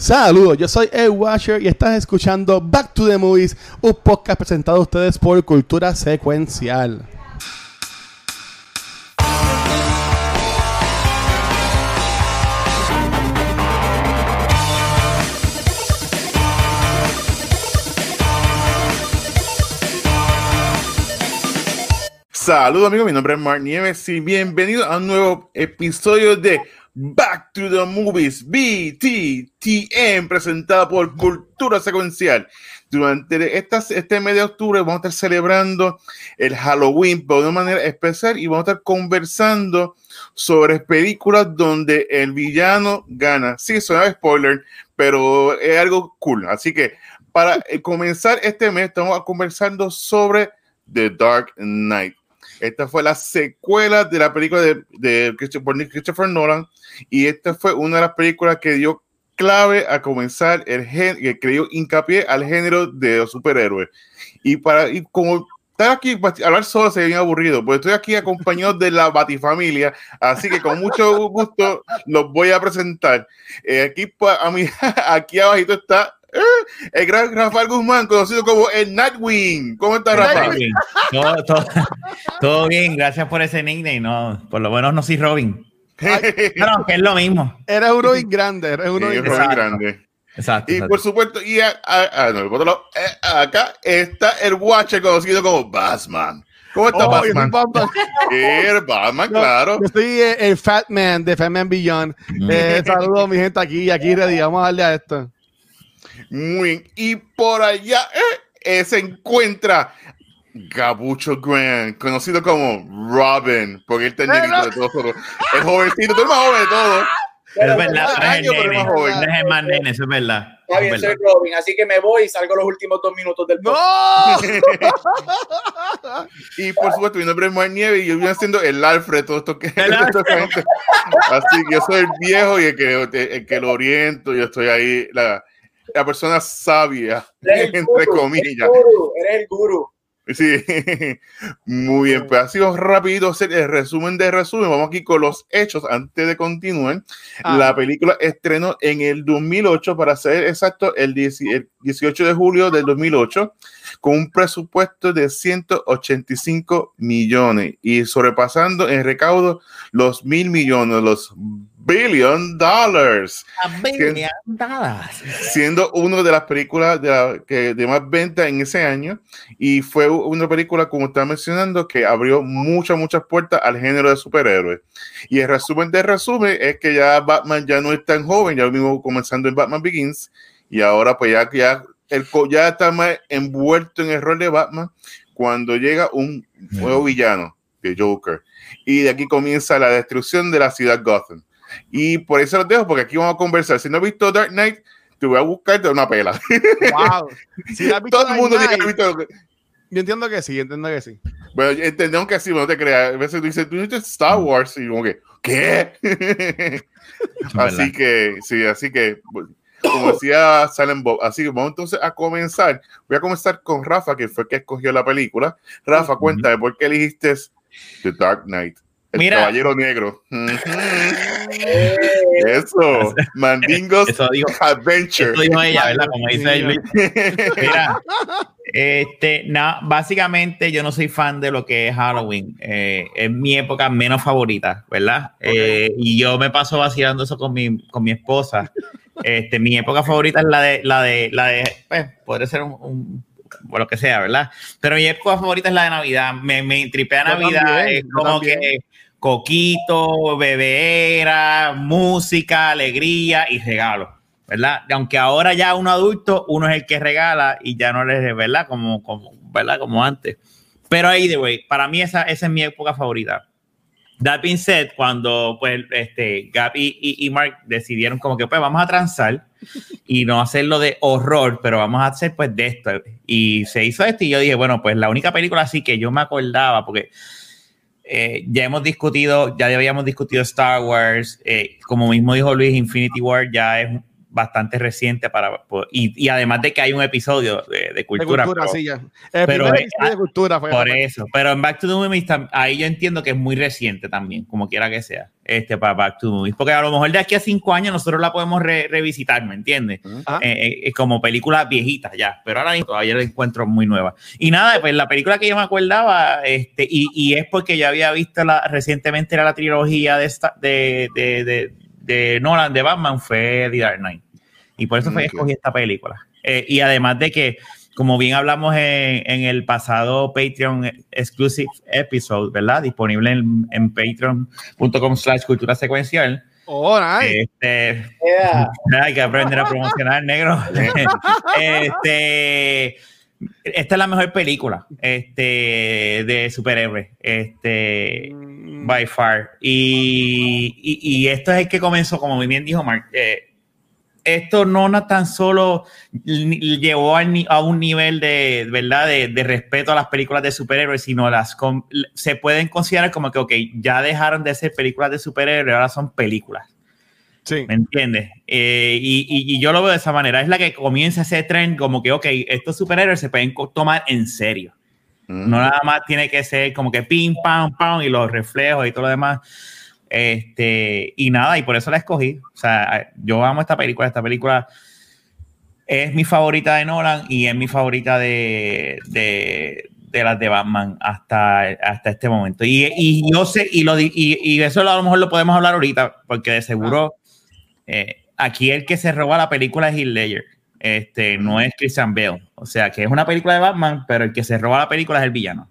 Saludos, yo soy Ed Washer y estás escuchando Back to the Movies, un podcast presentado a ustedes por Cultura Secuencial. Saludos amigos, mi nombre es Mark Nieves y bienvenido a un nuevo episodio de Back to the Movies BTTM presentado por Cultura Secuencial. Durante este mes de octubre vamos a estar celebrando el Halloween de una manera especial y vamos a estar conversando sobre películas donde el villano gana. Sí, suena spoiler, pero es algo cool. Así que para eh, comenzar este mes estamos conversando sobre The Dark Knight. Esta fue la secuela de la película de, Christopher Nolan y esta fue una de las películas que dio clave a comenzar el gen, que creyó hincapié al género de los superhéroes. Y para y como estar aquí hablar solo se viene aburrido, pues estoy aquí acompañado de la Batifamilia, así que con mucho gusto los voy a presentar. Eh, aquí pues, a mí, aquí abajito está el gran Rafael Guzmán, conocido como el Nightwing. ¿Cómo estás, Rafael? Todo, todo, bien, gracias por ese nickname. No, por lo menos no soy Robin. no, que es lo mismo. Eres un Robin grande, eres un Robin, grande. Exacto. Y por supuesto, y acá está el Watcher conocido como Batman. ¿Cómo está oh, Batman? Batman. el Batman, claro. Yo estoy el Fat Man de Fat Man Beyond. Mm. Eh, saludos, mi gente aquí, aquí ready. Vamos a darle a esto. Y por allá eh, se encuentra Gabucho Grant, conocido como Robin, porque él está de todos. El jovencito, tú eres más joven de todo. es verdad, es el más joven. es el más nene, eso es verdad. Está bien, soy Robin, así que me voy y salgo los últimos dos minutos del ¡No! y por supuesto, mi nombre es Juan Nieve y yo voy haciendo el Alfred, todo esto que Así que yo soy el viejo y el que, el que lo oriento, yo estoy ahí, la, la persona sabia, entre comillas. Eres el guru. Sí, muy bien. Pues ha sido rápido el resumen de resumen. Vamos aquí con los hechos antes de continuar. Ah. La película estrenó en el 2008, para ser exacto, el, 18 de julio del 2008, con un presupuesto de 185 millones y sobrepasando en recaudo los mil millones, los billion dollars. Siendo una de las películas de, que, de más venta en ese año. Y fue una película, como estaba mencionando, que abrió muchas, muchas puertas al género de superhéroes. Y el resumen de resumen es que ya Batman ya no es tan joven, ya lo mismo comenzando en Batman Begins. Y ahora pues ya, ya, el, ya está más envuelto en el rol de Batman cuando llega un nuevo villano de Joker. Y de aquí comienza la destrucción de la ciudad Gotham. Y por eso los dejo, porque aquí vamos a conversar. Si no has visto Dark Knight, te voy a buscar de una pela. Wow. Todo el mundo tiene que visto. Yo entiendo que sí, entiendo que sí. Bueno, entendemos que sí, no te creas. A veces tú dices, tú dices Star mm. Wars y como que, ¿qué? así que, sí, así que, como decía Salem Bob, así que vamos entonces a comenzar. Voy a comenzar con Rafa, que fue el que escogió la película. Rafa, cuéntame, ¿por qué elegiste The Dark Knight? El Mira. caballero negro. Eso, Mandingos Adventure. Eso dijo ella, ¿verdad? Como dice Luis. Mira, este, no, básicamente yo no soy fan de lo que es Halloween. Eh, es mi época menos favorita, ¿verdad? Eh, y yo me paso vacilando eso con mi, con mi esposa. Este, mi época favorita es la de, la de, la de, pues, podría ser un, un o lo que sea, ¿verdad? Pero mi época favorita es la de Navidad. Me, me tripea Navidad. es como que coquito, bebera, música, alegría y regalo, ¿verdad? Aunque ahora ya uno adulto, uno es el que regala y ya no les, ¿verdad? Como, como, ¿verdad? Como antes. Pero ahí, de way, para mí esa, esa es mi época favorita. That being said, cuando pues este y, y, Mark decidieron como que pues vamos a transar y no hacerlo de horror, pero vamos a hacer pues de esto. Y se hizo esto y yo dije, bueno, pues la única película así que yo me acordaba, porque eh, ya hemos discutido, ya habíamos discutido Star Wars, eh, como mismo dijo Luis, Infinity War ya es bastante reciente para y, y, además de que hay un episodio de, de cultura, De cultura, pero, sí, ya. El pero, primer episodio de cultura fue por eso pero en Back to the Movies ahí yo entiendo que es muy reciente también como quiera que sea este para Back to the Movies porque a lo mejor de aquí a cinco años nosotros la podemos re- revisitar ¿me entiendes? Eh, eh, eh, como películas viejitas ya pero ahora mismo todavía la encuentro muy nueva y nada pues la película que yo me acordaba este y, y es porque yo había visto la, recientemente era la trilogía de, esta, de, de, de, de Nolan de Batman fue The Dark Knight y por eso fue que escogí esta película. Eh, y además de que, como bien hablamos en, en el pasado Patreon Exclusive Episode, ¿verdad? Disponible en, en patreon.com slash cultura secuencial. Oh, nice. Este, Yeah. hay que aprender a promocionar, negro. este, esta es la mejor película este, de superhéroes. Este, Mm, by far. Y, y, y esto es el que comenzó, como muy bien dijo Mark. eh, esto no tan solo llevó a un nivel de, ¿verdad? De, de respeto a las películas de superhéroes, sino las se pueden considerar como que, ok, ya dejaron de ser películas de superhéroes, ahora son películas. Sí. ¿Me entiendes? Eh, y, y- y yo lo veo de esa manera. Es la que comienza ese tren como que, ok, estos superhéroes se pueden tomar en serio. Mm. No nada más tiene que ser como que pim, pam, pam, y los reflejos y todo lo demás. Este, y nada, y por eso la escogí. O sea, yo amo esta película. Esta película es mi favorita de Nolan y es mi favorita de, de, de las de Batman hasta, hasta este momento. Y, y yo sé, y, lo, y, y eso a lo mejor lo podemos hablar ahorita, porque de seguro eh, aquí el que se roba la película es Heath Ledger. Este, no es Christian Bale. O sea, que es una película de Batman, pero el que se roba la película es el villano.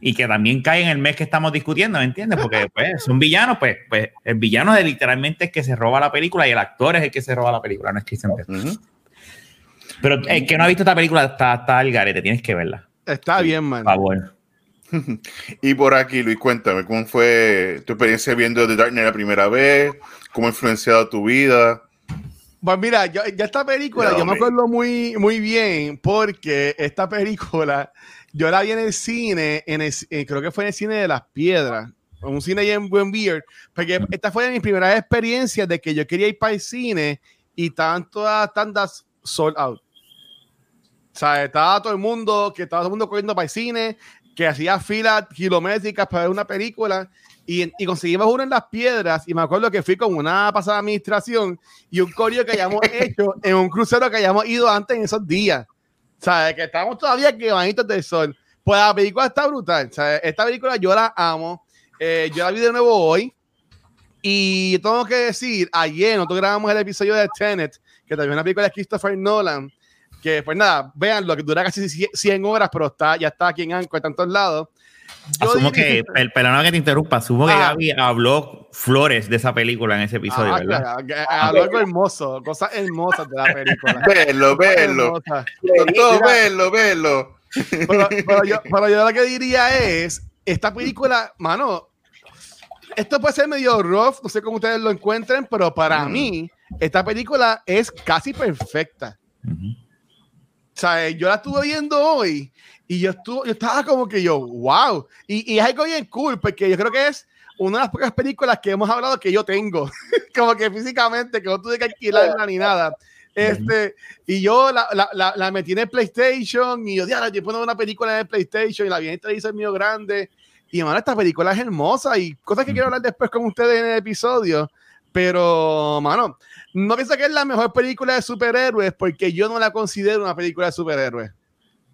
Y que también cae en el mes que estamos discutiendo, ¿me entiendes? Porque pues, son villanos, pues, pues el villano es literalmente el que se roba la película y el actor es el que se roba la película, no es Christian Bale. Pero el que no ha visto esta película está, está al garete, tienes que verla. Está bien, man. Por favor. Y por aquí, Luis, cuéntame, ¿cómo fue tu experiencia viendo The Dark Knight la primera vez? ¿Cómo ha influenciado tu vida? Pues mira, yo, ya esta película, No, yo me acuerdo muy, muy bien porque esta película yo la vi en el cine, en el- eh, creo que fue en el cine de las piedras, un cine en Buen Beer, porque esta fue de mis primeras experiencias de que yo quería ir para el cine y estaban todas tandas sold out. O sea, estaba todo el mundo, que estaba todo el mundo corriendo para el cine, que hacía filas kilométricas para ver una película y, y conseguimos uno en las piedras y me acuerdo que fui con una pasada administración y un coreo que hayamos hecho en un crucero que hayamos ido antes en esos días. Sea, que estábamos todavía quemaditos del sol. Pues la película está brutal. Sea, esta película yo la amo. Eh, yo la vi de nuevo hoy. Y tengo que decir, ayer nosotros grabamos el episodio de Tenet, que también es una película de Christopher Nolan. Que pues nada, véanlo, que dura casi 100 horas, pero está, ya está aquí en Anchor, está en todos lados. Asumo que, per- perdona que te interrumpa, asumo que Ah. Gaby habló flores de esa película en ese episodio, Ah, ¿verdad? claro, que- habló algo hermoso, cosas hermosas de la película. Verlo, verlo. Todo, verlo, verlo. pero, pero yo, pero yo lo que diría es, esta película, mano, esto puede ser medio rough, no sé cómo ustedes lo encuentren, pero para Mm. mí, esta película es casi perfecta. Ujú. O sea, yo la estuve viendo hoy y yo, estuve, yo estaba como que yo, wow. Y, y es algo bien cool, porque yo creo que es una de las pocas películas que hemos hablado que yo tengo, como que físicamente, que no tuve que alquilarla ni nada. Este, y yo la, la, la, la metí en el PlayStation y yo, diablo, yo pongo una película en el PlayStation y la vi en el televisor mío grande. Y, mano, esta película es hermosa y cosas que quiero hablar después con ustedes en el episodio. Pero, mano, no pienso que es la mejor película de superhéroes porque yo no la considero una película de superhéroes.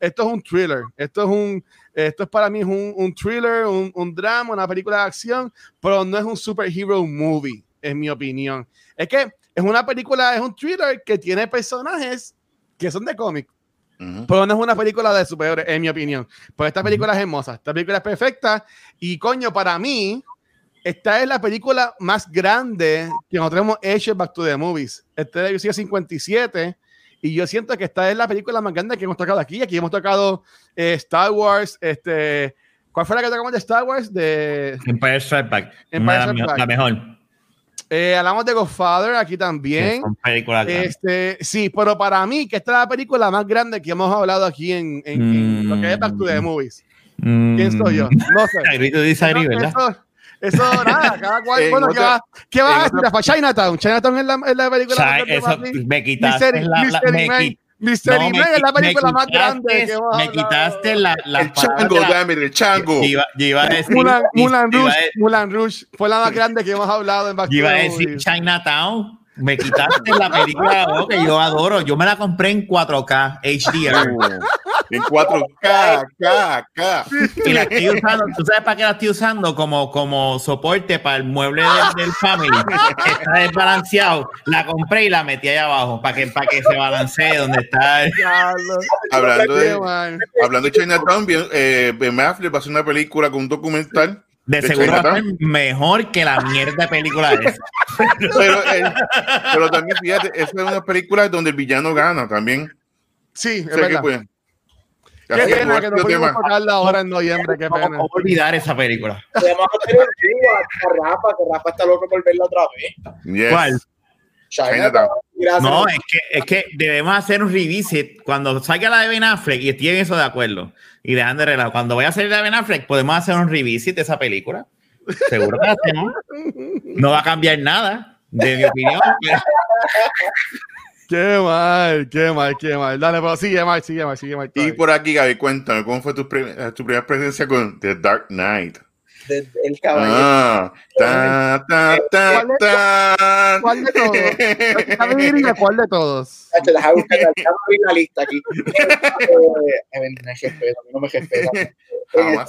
Esto es un thriller. Esto es un, esto es para mí es un, un thriller, un, un drama, una película de acción, pero no es un superhero movie, en mi opinión. Es que es una película, es un thriller que tiene personajes que son de cómic, pero no es una película de superhéroes, en mi opinión. Pues esta película es hermosa, esta película es perfecta y coño, para mí, esta es la película más grande que nosotros hemos hecho en Back to the Movies. Este es el episodio 57 y yo siento que esta es la película más grande que hemos tocado aquí. Aquí hemos tocado eh, Star Wars, este... ¿Cuál fue la que tocamos de Star Wars? De, Empire Strike Back. Empire Strike. La mejor. eh, hablamos de Godfather aquí también. Grandes. Este, sí, pero para mí, que esta es la película más grande que hemos hablado aquí en, en- en lo que es Back to the Mm. Movies. ¿Quién soy yo? No sé. Agree to disagree, ¿verdad? eso- Eso, nada, cada cual. En bueno, ¿qué, otra- va, ¿qué vas a otra- Rafa? Chinatown. Chinatown es la, es la película Chai- más grande eso, para mí. me quitaste Mystery, la, la- Mystery me, Man. qui- no, me es la película más grande quitaste- que me quitaste la, la El chango, damn it, el chango. Yo iba, yo iba a decir, Mulan, Mulan Rouge, Mulan Rouge fue la más grande que hemos hablado en Back yo iba a decir. Chinatown. Me quitaste la película oh, que yo adoro. Yo me la compré en 4K HDR En 4K, K, K. y la estoy usando. ¿Tú sabes para qué la estoy usando? Como, como soporte para el mueble del, del family. Está desbalanceado. La compré y la metí ahí abajo para que, para que se balancee donde está. el-. Hablando de, hablando de Chinatown, eh, Ben Affleck va a hacer una película con un documental. De ¿De seguro va a ser mejor que la mierda de película esa. Pero, eh, pero también, fíjate, esa es una película donde el villano gana también. Sí, es O sea, que, verdad. pues, Qué así pena que no pudimos tocarla ahora en noviembre, qué ¿Cómo pena. cómo olvidar esa película? Un review a Rafa, que Rafa está loco por verla otra vez. Yes. ¿Cuál? Chinatown. Gracias. No, es que, es que debemos hacer un revisit cuando salga la de Ben Affleck y estoy en eso de acuerdo. Y dejan de relajo. Cuando vaya a salir la de Ben Affleck, podemos hacer un revisit de esa película. Seguro que la hacemos. No va a cambiar nada, de mi opinión. Qué mal, qué mal, qué mal. Dale, pero sigue mal, sigue mal, sigue mal. Y por aquí, Gaby, cuéntame, ¿cómo fue tu, tu primera presencia con The Dark Knight? De- el caballero. Ah, ta, ta, ta, ta. ¿Cuál de todos? Déjame diría cuál de todos. Te deja buscar la lista aquí. Eh, eh, me respeto, no me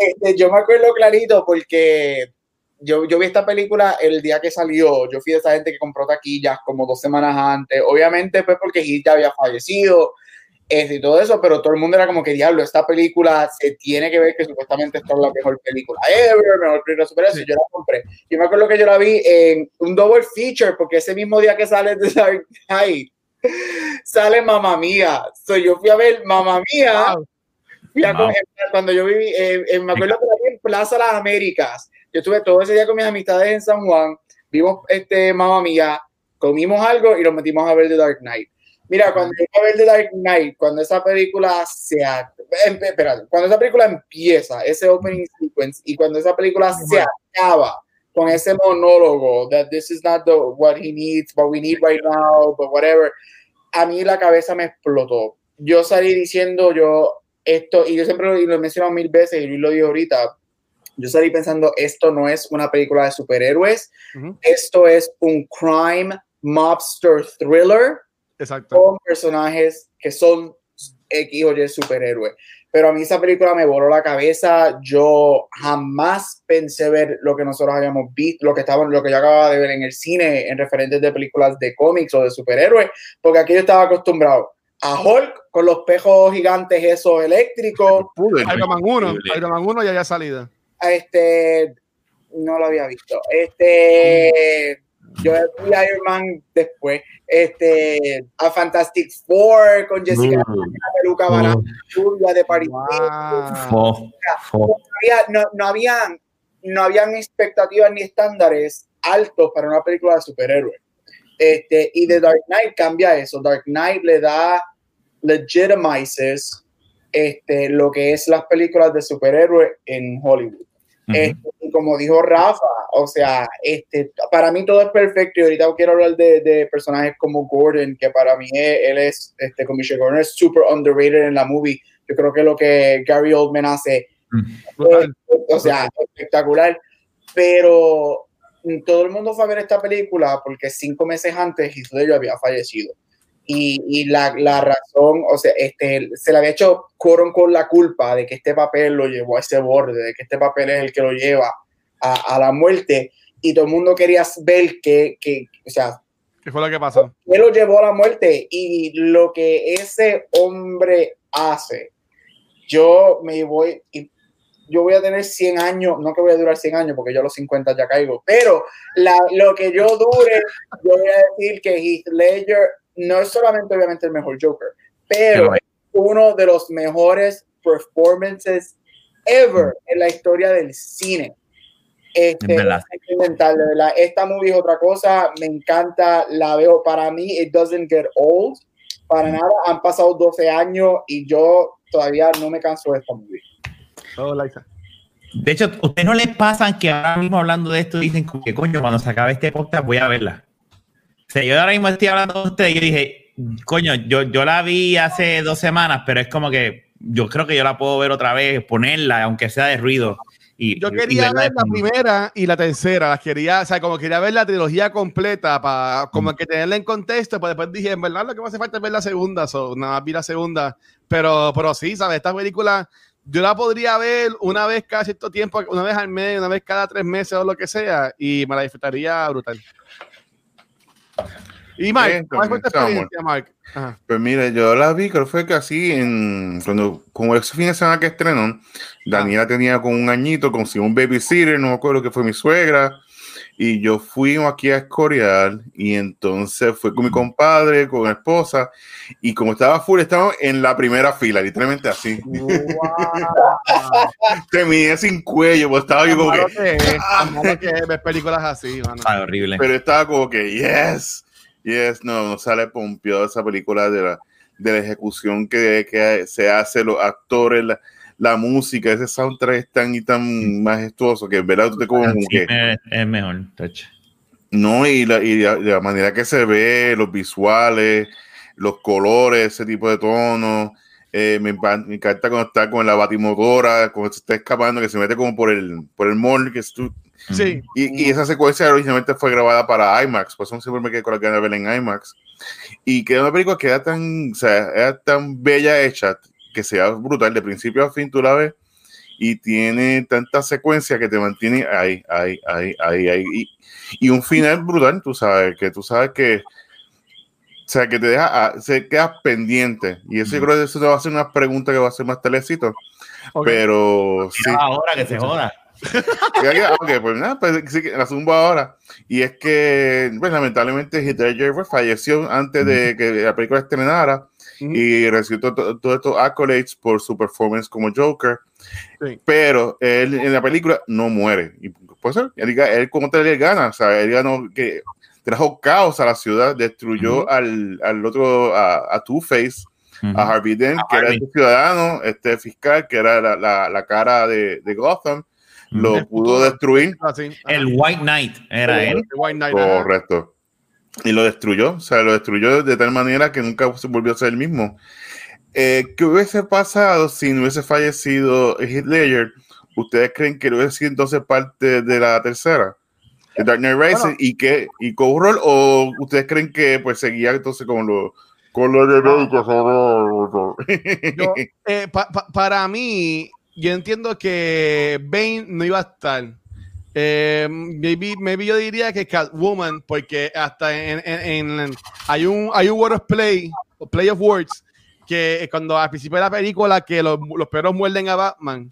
este, yo me acuerdo clarito porque yo, yo vi esta película el día que salió. Yo fui de esa gente que compró taquillas como dos semanas antes. Obviamente, pues porque Heath ya había fallecido y todo eso, pero todo el mundo era como que diablo, esta película se tiene que ver que supuestamente esta es la mejor película ever, mejor película super. Sí. Yo la compré. Yo me acuerdo que yo la vi en un double feature porque ese mismo día que sale de Dark Knight sale Mamma Mía. So, yo fui a ver Mamma Mía. Wow. Wow. cuando yo viví, eh, eh, me acuerdo que la vi en Plaza Las Américas. Yo estuve todo ese día con mis amistades en San Juan, vimos este Mamma Mía, comimos algo y nos metimos a ver The Dark Knight. Mira, cuando yo fui a ver The Dark Knight, cuando esa película se em- espera, cuando esa película empieza, ese opening sequence, y cuando esa película se acaba con ese monólogo, that this is not the, what he needs, what we need right now, but whatever, a mí la cabeza me explotó. Yo salí diciendo, yo, esto, y yo siempre lo, lo he mencionado mil veces, y Luis lo dijo ahorita, yo salí pensando, esto no es una película de superhéroes, Ujú. esto es un crime mobster thriller Exacto. con personajes que son X o Y superhéroes. Pero a mí esa película me voló la cabeza. Yo jamás pensé ver lo que nosotros habíamos visto, lo que estaba, lo que yo acababa de ver en el cine, en referentes de películas de cómics o de superhéroes, porque aquí yo estaba acostumbrado a Hulk con los pejos gigantes esos eléctricos. Pude. Iron Man 1, Increíble. Iron Man 1 ya había salido. a Este, no lo había visto. Este, yo vi Iron Man después. Este, a Fantastic Four con Jessica Mm. la peluca barata, rubia de. Wow. Había- no, no habían, no habían expectativas ni estándares altos para una película de superhéroes. Este, y The Dark Knight cambia eso. Dark Knight le da legitimizes este, lo que es las películas de superhéroes en Hollywood. Este, y como dijo Rafa, o sea, este, para mí todo es perfecto y ahorita quiero hablar de, de personajes como Gordon, que para mí es- él es, este, Commissioner Gordon es super underrated en la movie. Yo creo que lo que Gary Oldman hace Brutal. o sea, espectacular. Pero todo el mundo fue a ver esta película porque cinco meses antes Ledger había fallecido. Y, y la, la razón, o sea, este, se le había hecho coron con la culpa de que este papel lo llevó a ese borde, de que este papel es el que lo lleva a, a la muerte. Y todo el mundo quería ver que, que, o sea, ¿Qué fue lo que pasó? él lo llevó a la muerte y lo que ese hombre hace, yo me voy, y yo voy a tener 100 años, no que voy a durar 100 años porque yo a los 50 ya caigo, pero la, lo que yo dure, yo voy a decir que Heath Ledger no es solamente obviamente el mejor Joker, pero es uno de los mejores performances ever en la historia del cine. Este, Es verdad. sentimental, de verdad. Esta movie es otra cosa, me encanta, la veo para mí, it doesn't get old, para nada, han pasado 12 años y yo todavía no me canso de esta movie. Oh, Liza. De hecho, ¿a ustedes no les pasan que ahora mismo hablando de esto dicen que coño, cuando se acabe este podcast voy a verla? Sea, yo ahora mismo estoy hablando con ustedes y yo dije, coño, yo, yo la vi hace dos semanas, pero es como que yo creo que yo la puedo ver otra vez, ponerla, aunque sea de ruido. Y, yo quería ver la primera y la tercera, las quería, o sea, como quería ver la trilogía completa para como que tenerla en contexto, pues después dije, en verdad lo que me hace falta es ver la segunda, so, nada más vi la segunda, pero, pero sí, ¿sabes? Esta película yo la podría ver una vez cada cierto tiempo, una vez al mes, una vez cada tres meses o lo que sea, y me la disfrutaría brutal. Y Mark, ¿cuál fue tu experiencia, Mark? Ajá. Pues mire, yo la vi, creo que fue casi en cuando, como ese fin de semana que estrenó, Daniela tenía con un añito, consiguió un babysitter, no me acuerdo que fue mi suegra, y yo fui aquí a Escorial, y entonces fui con mi compadre, con mi esposa, y como estaba full, estábamos en la primera fila, literalmente así. Wow. Terminé sin cuello, pues estaba yo como que... que, que ver películas así, mano. Ah, horrible. Pero estaba como que, yes, Yes, no, no sale pompeado esa película de la, de la ejecución que, que se hace, los actores, la, la, música, ese soundtrack es tan y tan majestuoso que, ¿verdad? Tú te como, que, es, mejor, touch. No, y, la, y la, la, manera que se ve, los visuales, los colores, ese tipo de tonos. Eh, me, me, encanta cuando está con la batimotora, cuando se está escapando, que se mete como por el, por el mall, que tú, Sí. Y, y, esa secuencia originalmente fue grabada para IMAX, pues siempre me quedé con la ganas de verla en IMAX. Y queda una película que era tan, o sea, era tan bella hecha que sea brutal, de principio a fin tú la ves y tiene tanta secuencia que te mantiene ahí, ahí, ahí, ahí, ahí. Y, y un final brutal, tú sabes, que tú sabes que, o sea, que te deja, a, se queda pendiente. Y eso mm. yo creo que eso te va a hacer una pregunta que va a ser más telecito. Okay. Pero sí. Ahora que se joda. ok, pues nada, pues sí, la zumbo ahora. Y es que, pues lamentablemente, Heath Ledger pues, falleció antes de que la película estrenara uh -huh. y recibió todos todo estos accolades por su performance como Joker. Sí. Pero él en la película no muere. Y pues él, él como tal le gana, o sea, él ganó que trajo caos a la ciudad, destruyó uh -huh. al, al, otro, a, a Two-Face. Uh -huh. a Harvey Dent, que Harvey. era este ciudadano, este fiscal, que era la, la, la cara de, de Gotham, lo pudo destruir. El White Knight era él. White Knight, Correcto. Y lo destruyó, o sea, lo destruyó de tal manera que nunca se volvió a ser el mismo. Eh, ¿Qué hubiese pasado si no hubiese fallecido Ledger? ¿Ustedes creen que hubiese sido entonces parte de la tercera? De Dark Knight Rises bueno, y que y Cowroll o ustedes creen que pues seguía entonces con los con los de Yo, eh, pa, pa, para mí yo entiendo que Bane no iba a estar. Eh, maybe, maybe, yo diría que Catwoman, porque hasta en, en, en, hay un hay un word of play, play of words, que cuando al principio de la película que los, los perros muerden a Batman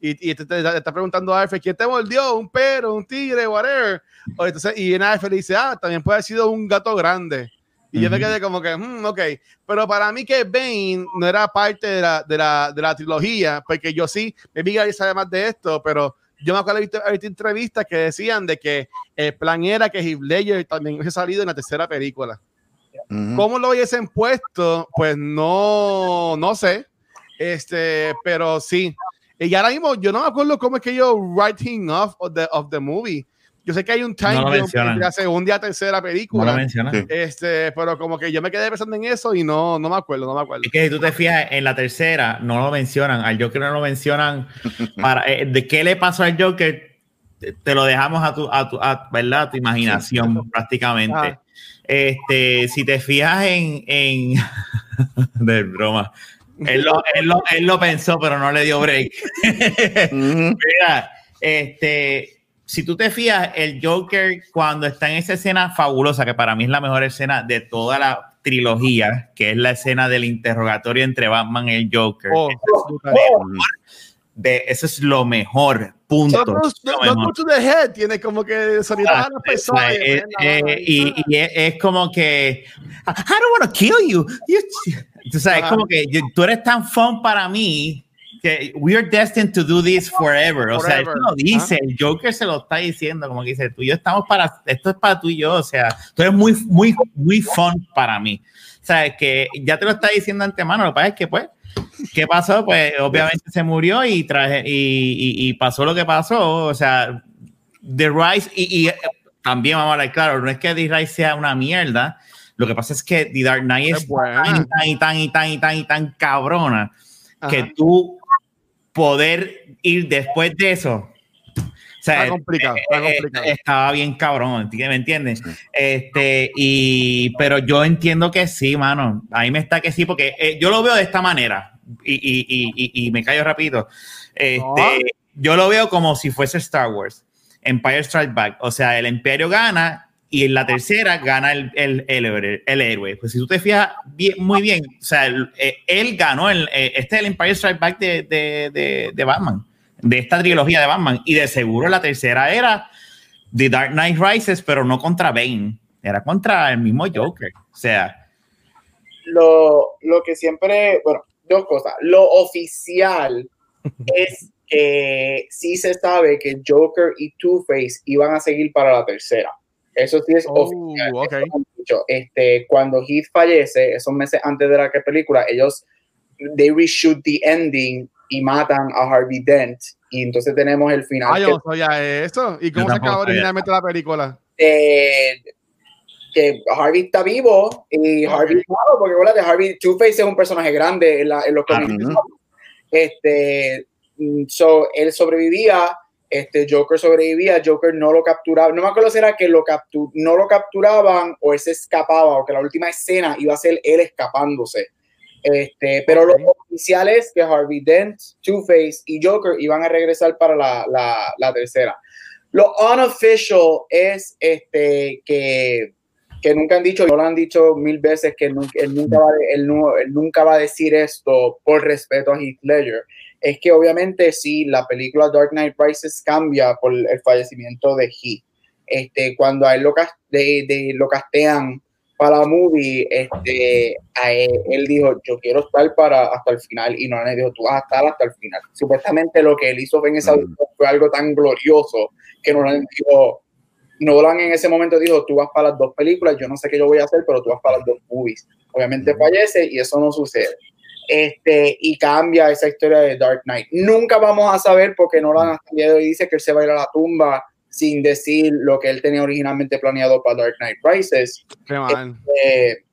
y, y te, está preguntando a Alfred, ¿quién te mordió? ¿Un perro? ¿Un tigre? Whatever. O entonces, y en Alfred le dice, ah, también puede haber sido un gato grande. Y uh -huh. yo me quedé como que, hmm, ok. Pero para mí que Bane no era parte de la, de la, de la trilogía, porque yo sí, me vi que sabe más de esto, pero yo me acuerdo de haber entrevistas que decían de que el plan era que Heath Ledger también hubiese salido en la tercera película. Uh -huh. ¿Cómo lo hubiesen puesto? Pues no, no sé. Este, pero sí. Y ahora mismo yo no me acuerdo cómo es que yo writing off of the, of the movie. Yo sé que hay un time no de la segunda a tercera película. No lo menciona. Este, pero como que yo me quedé pensando en eso y no, no me acuerdo, no me acuerdo. Es que si tú te fijas en la tercera, no lo mencionan. Al Joker no lo mencionan. para, eh, ¿De qué le pasó al Joker? Te lo dejamos a tu, a tu, a, ¿verdad? a tu imaginación, sí. prácticamente. Ah. Este, si te fijas en, en de broma. Él lo, él, lo, él lo, pensó, pero no le dio break. Mira, este, si tú te fijas, el Joker cuando está en esa escena fabulosa, que para mí es la mejor escena de toda la trilogía, que es la escena del interrogatorio entre Batman y el Joker. Oh, eso, es de, eso es lo mejor, punto. No, no, to the head, tiene como que sonido ah, a personas. Eh, eh, y, y es, es, como que, I don't want to kill you. Tú sabes, es como que tú eres tan fun para mí que we are destined to do this forever. forever. O sea, esto lo dice, el Joker se lo está diciendo, como que dice, tú y yo estamos para, esto es para tú y yo, o sea, tú eres muy, muy, muy fun para mí. O sea, que ya te lo está diciendo antemano, lo que pasa es que, pues, ¿qué pasó? Pues obviamente se murió y, traje, y, y, pasó lo que pasó. O sea, The Rise, y, eh, también vamos a hablar claro, no es que The Rise sea una mierda. Lo que pasa es que The Dark Knight es, tan, y tan y tan y tan y tan cabrona que tú poder ir después de eso está complicado, está eh, eh, complicado. estaba bien cabrón, ¿me entiendes? Este, y, pero yo entiendo que sí, mano. Ahí me está que sí, porque eh, yo lo veo de esta manera y, y, y, y me callo rápido. Este, Yo lo veo como si fuese Star Wars, Empire Strike Back. O sea, el Imperio gana y en la tercera gana el, el, el, el héroe. Pues si tú te fijas bien, muy bien, o sea, él, ganó, el, este es el Empire Strike Back de, de, de, de Batman de esta trilogía de Batman. Y de seguro la tercera era The Dark Knight Rises, pero no contra Bane, era contra el mismo Joker. O sea. Lo, lo que siempre, bueno, dos cosas. Lo oficial es que sí se sabe que Joker y Two-Face iban a seguir para la tercera. Eso sí es oh, oficial. Este, cuando Heath fallece, esos meses antes de la película, ellos they reshoot the ending y matan a Harvey Dent. Y entonces tenemos el final. Ah, yo que, eso. ¿Y cómo se acaba originalmente la película? Eh, que Harvey está vivo y Harvey claro, porque de Harvey Two-Face es un personaje grande en, la, en los cómics. Este, mm, so, él sobrevivía, este Joker sobrevivía, Joker no lo capturaba, no me acuerdo si era que lo captur, no lo capturaban o él se escapaba o que la última escena iba a ser él escapándose. Este, pero lo oficial es que Harvey Dent, Two-Face y Joker iban a regresar para la, la, la tercera. Lo unofficial es este, que, que, nunca han dicho, no lo han dicho mil veces, que él nunca, va, él, nunca va a decir esto por respeto a Heath Ledger. Es que obviamente sí, la película Dark Knight Rises cambia por el fallecimiento de Heath. Este, cuando a él lo, de, de, lo castean para la movie, este, él, dijo, yo quiero estar para hasta el final, y Nolan le dijo, tú vas a estar hasta el final. Supuestamente lo que él hizo en esa mm. fue algo tan glorioso que Nolan dijo, Nolan en ese momento dijo, tú vas para las dos películas, yo no sé qué yo voy a hacer, pero tú vas para las dos movies. Obviamente mm. fallece y eso no sucede. Este, y cambia esa historia de Dark Knight. Nunca vamos a saber porque Nolan hasta el día de hoy dice que él se va a ir a la tumba sin decir lo que él tenía originalmente planeado para Dark Knight Rises. Este,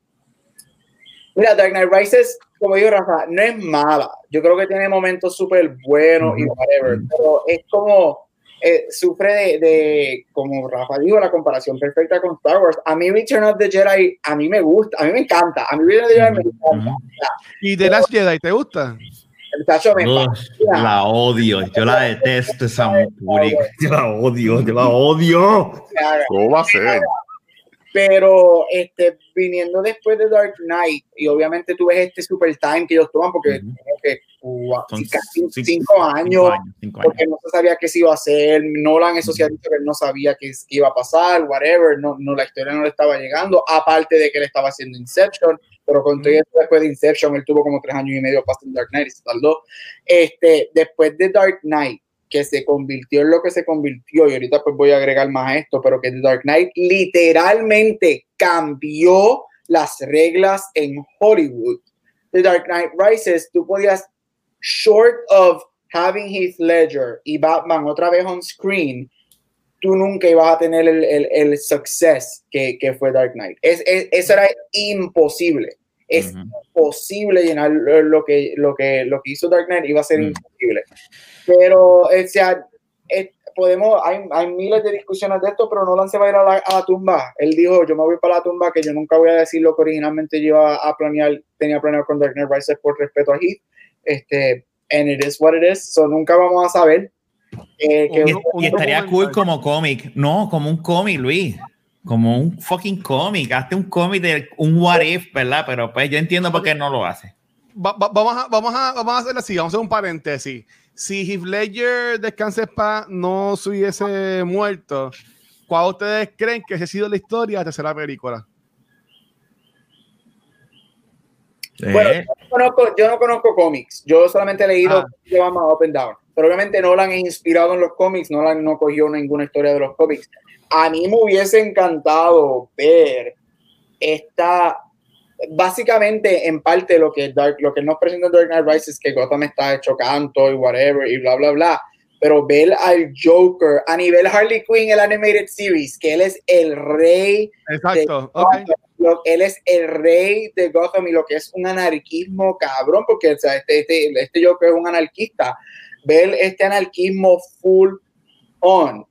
mira, Dark Knight Rises, como digo Rafa, no es mala. Yo creo que tiene momentos súper buenos y whatever, pero es como eh, sufre de, de, como Rafa dijo, la comparación perfecta con Star Wars. A mí Return of the Jedi, a mí me gusta, a mí me encanta, a mí Return of the Jedi me encanta. ¿Y The Last Jedi te gusta? la odio, yo la detesto esa Yo la odio, yo la odio. ¿Cómo va a ser? Pero este, viniendo después de Dark Knight, y obviamente tú ves este super time que ellos toman, porque casi cinco, años, porque no se sabía qué se iba a hacer. Nolan, eso sí ha dicho que él no sabía qué, iba a pasar, whatever. No, no, la historia no le estaba llegando, aparte de que él estaba haciendo Inception pero con todo después de Inception, él tuvo como tres años y medio para Dark Knight y se tardó. Este, después de Dark Knight, que se convirtió en lo que se convirtió, y ahorita pues voy a agregar más a esto, pero que The Dark Knight literalmente cambió las reglas en Hollywood. The Dark Knight Rises, tú podías, short of having Heath Ledger y Batman otra vez on screen, tú nunca ibas a tener el, el, el success que, que, fue Dark Knight. Es, eso era imposible. Es imposible llenar lo que, lo, que, lo que hizo Dark Knight, iba a ser imposible. Pero, o sea, podemos, hay, hay, miles de discusiones de esto, pero Nolan se va a ir a la, tumba. Él dijo, yo me voy para la tumba, que yo nunca voy a decir lo que originalmente yo iba a planear, tenía planeado con Dark Knight Rises por respeto a Heath. Este, and it is what it is, so nunca vamos a saber eh, y, estaría cool como cómic. No, como un cómic, Luis. Como un fucking cómic. Hazte un cómic de un what if, ¿verdad? Pero pues yo entiendo por qué no lo hace. vamos, a, vamos, a, vamos a hacer así, vamos a hacer un paréntesis. Si Heath Ledger descanse pa no se hubiese muerto, ¿cuál ustedes creen que ha sido la historia de la tercera película? Bueno, yo no, conozco, yo no conozco cómics, yo solamente he leído ah. que llama Up and Down. Pero obviamente Nolan es inspirado en los cómics, Nolan no cogió ninguna historia de los cómics. A mí me hubiese encantado ver esta, básicamente, en parte, lo que, Dark, lo que nos presenta Dark Knight Rises es que Gotham está hecho canto y whatever y bla, bla, bla. Pero ver al Joker a nivel Harley Quinn, el Animated Series, que él es el rey. Exacto. Okay. él es el rey de Gotham y lo que es un anarquismo cabrón, porque o sea, este, este, este Joker es un anarquista. Ver este anarquismo full on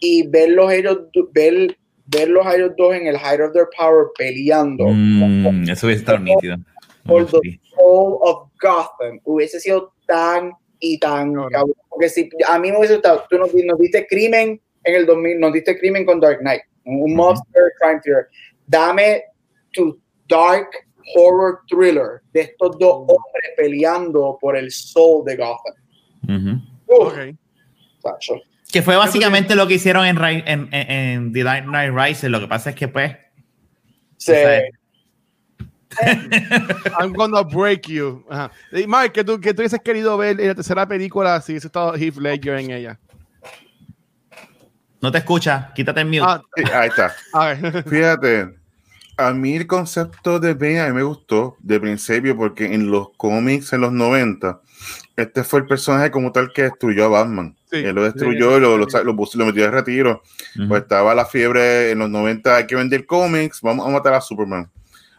y verlos ellos, ver verlos a ellos dos en el height of their power peleando. Mm, eso hubiese estado nítido. Por the soul of Gotham. Hubiese sido tan y tan cabrón. Porque si a mí me hubiese gustado, tú nos, nos, diste crimen en el 2000, nos diste crimen con Dark Knight, un monster crime thriller. Dame tu dark horror thriller de estos dos hombres peleando por el soul de Gotham. Uh -huh. okay. Que fue básicamente lo que hicieron en, en, en, The Dark Knight Rises. Lo que pasa es que, pues. Sí. I'm gonna break you. Ajá. Y Mike, ¿qué tú, qué tú hubieses querido ver en la tercera película si hubiese estado Heath Ledger en ella? No te escucha, quítate el mute. Ah, sí, ahí está. Fíjate, a mí el concepto de Ben a mí me gustó de principio porque en los cómics en los 90 este fue el personaje como tal que destruyó a Batman. Sí, Él lo destruyó sí, y lo, lo, lo, lo, metió de retiro. Uh -huh. Pues estaba la fiebre en los 90, hay que vender cómics, vamos a matar a Superman.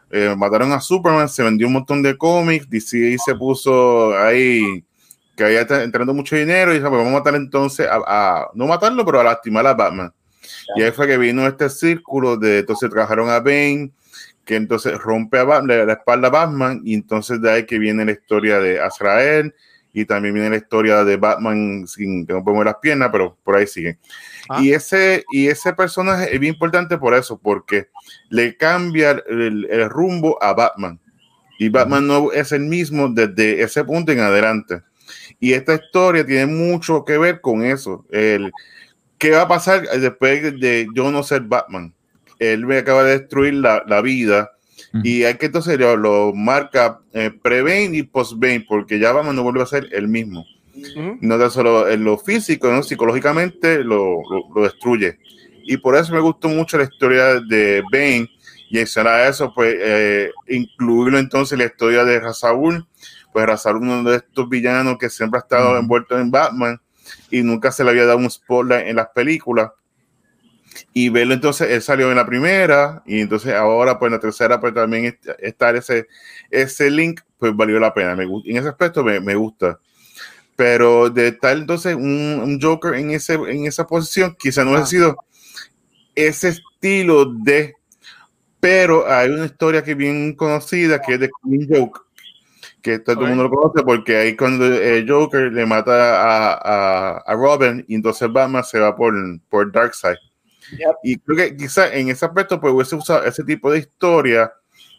Eh, mataron a Superman, se vendió un montón de cómics, DC se puso ahí que había entrando mucho dinero y dijo, pues vamos a matar entonces a, a, no matarlo, pero a lastimar a Batman. Y ahí fue que vino este círculo de, entonces trabajaron a Bane, que entonces rompe a Batman, la espalda a Batman, y entonces de ahí que viene la historia de Azrael, y también viene la historia de Batman sin que no podemos las piernas, pero por ahí sigue. Ah. Y, ese, y ese personaje es bien importante por eso, porque le cambia el, el rumbo a Batman. Y Batman no es el mismo desde ese punto en adelante. Y esta historia tiene mucho que ver con eso. El, ¿Qué va a pasar después de yo no ser Batman? Él me acaba de destruir la, la vida Y hay que entonces lo, lo marca eh, pre-Bane y post-Bane, porque ya Batman no vuelve a ser el mismo. No tan solo en lo físico, ¿no? psicológicamente lo, lo, lo, destruye. Y por eso me gustó mucho la historia de Bane. Y a eso, pues, eh, incluirlo entonces en la historia de Razabul. Pues Razabul, uno de estos villanos que siempre ha estado envuelto en Batman y nunca se le había dado un spotlight en las películas y verlo entonces, él salió en la primera y entonces ahora pues en la tercera pues también estar ese, ese link pues valió la pena, me, en ese aspecto me, me gusta. Pero de tal entonces un, un, Joker en, ese, en esa posición quizá no ah. ha sido ese estilo de pero hay una historia que es bien conocida que es de Queen Joke que todo el mundo lo conoce porque ahí cuando el Joker le mata a, a, a Robin y entonces Batman se va por, por Darkseid Yep. Y creo que quizá en ese aspecto pues hubiese usado ese tipo de historia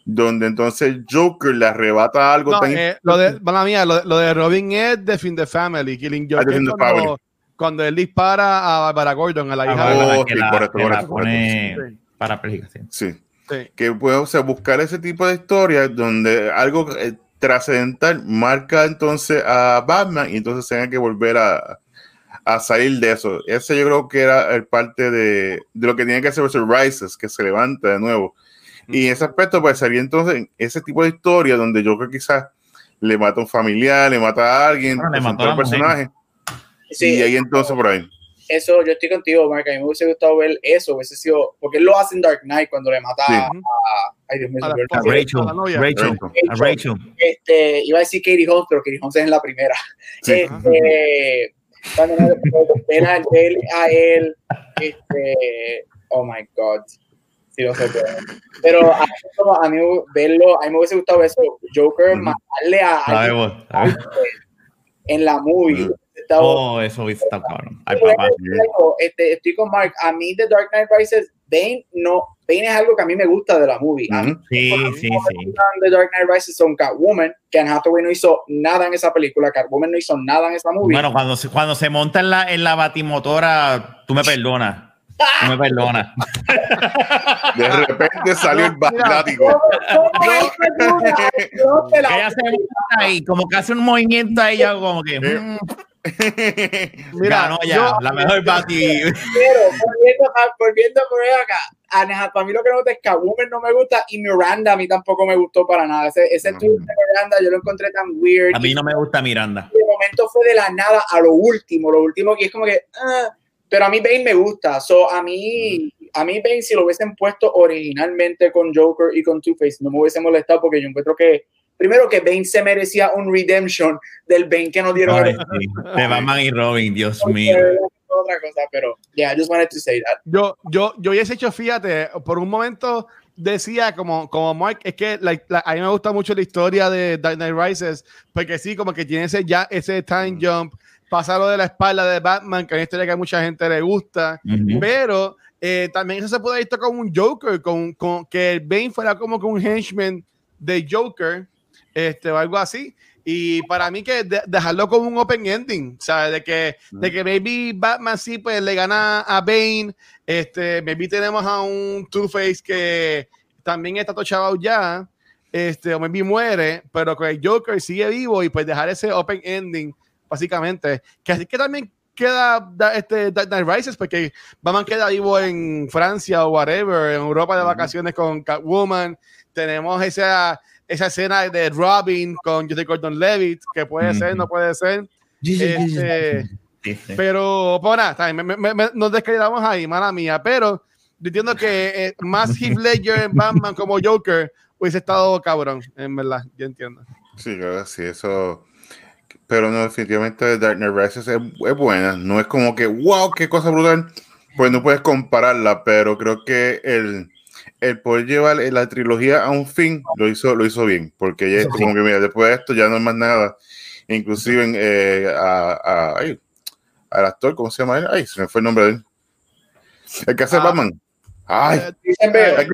donde entonces Joker le arrebata algo no, tan eh, lo de, mala mía, lo, lo, de Robin es de Fin the Family, Killing Joke. Ah, cuando, family. cuando, él dispara a Barbara Gordon, a la hija oh, de la, sí, correcto, correcto, correcto. Sí. Para sí. sí. Que puede o sea, buscar ese tipo de historias donde algo eh, trascendental marca entonces a Batman y entonces tenga que volver a, a salir de eso. Ese yo creo que era el parte de, de lo que tiene que hacer versus Rises, que se levanta de nuevo. Mm. Y en ese aspecto, pues sería entonces ese tipo de historia donde yo creo que quizás le mata a un familiar, le mata a alguien, ah, le mata a un personaje. Sí, y ahí entonces por ahí. Eso, yo estoy contigo, Mark. A mí me hubiese gustado ver eso. Hubiese sido, porque él lo hace en Dark Knight cuando le mata sí. a, ay, Dios mío, a, a, Rachel, a, Rachel, a Rachel. Este, iba a decir Katie Holmes, pero Katie Holmes es en la primera. Sí. Este, cuando ven a él, a él, este, oh my god, si lo sé Pero a, a, mí verlo, a mí me hubiese gustado eso, Joker, mm. matarle a alguien en la movie. Mm. Oh, eso estado cabrón. Ay, papá. Este, estoy con Mark. A mí The Dark Knight Rises, Bane, no, Bane es algo que a mí me gusta de la movie. Mm -hmm. Sí, sí, sí. The Dark Knight Rises son Catwoman, que Anne Hathaway no hizo nada en esa película, Catwoman no hizo nada en esa movie. Bueno, cuando se, cuando se monta en la, en la batimotora, tú me perdonas. Tú me perdonas. De repente salió el batlático. Ella se monta ahí, como que hace un movimiento ahí, como que. Mm. Mira, Ganó ya, yo- la mejor Bati. Pero volviendo, a, volviendo por acá, Ana, para mí lo que no gusta es Catwoman no me gusta y Miranda a mí tampoco me gustó para nada. Ese, ese Mm. tweet de Miranda yo lo encontré tan weird. A mí no me gusta Miranda. De momento fue de la nada a lo último, lo último que es como que, ah, pero a mí Bane me gusta. So, a mí, a mí Bane si lo hubiesen puesto originalmente con Joker y con Two-Face no me hubiese molestado porque yo encuentro que primero que Bane se merecía un redemption del Bane que nos dieron. Ay, sí. De Batman y Robin, Dios Porque mío. otra cosa, pero yeah, I just wanted to say that. Yo, yo, yo hubiese hecho, fíjate, por un momento decía como, como Mark, es que la- la- a mí me gusta mucho la historia de Dark Knight Rises, porque sí, como que tiene ese, ya, ese time jump, pasa lo de la espalda de Batman, que es una historia que a mucha gente le gusta, Ujú. pero eh, también eso se puede visto como un Joker, con, con que el Bane fuera como que un henchman de Joker, este, o algo así. Y para mí que de- dejarlo como un open ending, ¿sabes? De que, de que maybe Batman sí pues le gana a Bane, este, maybe tenemos a un Two-Face que también está tochado ya, este, o maybe muere, pero que el Joker sigue vivo y pues dejar ese open ending, básicamente. Que así que también queda da- este Dark Knight Rises, porque Batman queda vivo en Francia o whatever, en Europa de vacaciones con Catwoman. Tenemos esa, esa escena de Robin con Joseph Gordon Levitt, que puede ser, Ujú. no puede ser. Este, pero, pues nada, me- me- me- nos descreamos ahí, mala mía. Pero yo entiendo que eh, más Heath Ledger en Batman como Joker hubiese estado cabrón, en verdad, yo entiendo. Sí, claro, sí, eso. Pero no, definitivamente Dark Knight Rises es, es buena. No es como que, wow, qué cosa brutal. Pues no puedes compararla, pero creo que el, el poder llevar la trilogía a un fin lo hizo, lo hizo bien. Porque ya es como que, mira, después de esto ya no es más nada. Inclusive en, eh, a, a- ay, al actor, ¿cómo se llama él? Ay, se me fue el nombre de él. El que hace Ah. Batman. Ay, Eh, Christian Bale.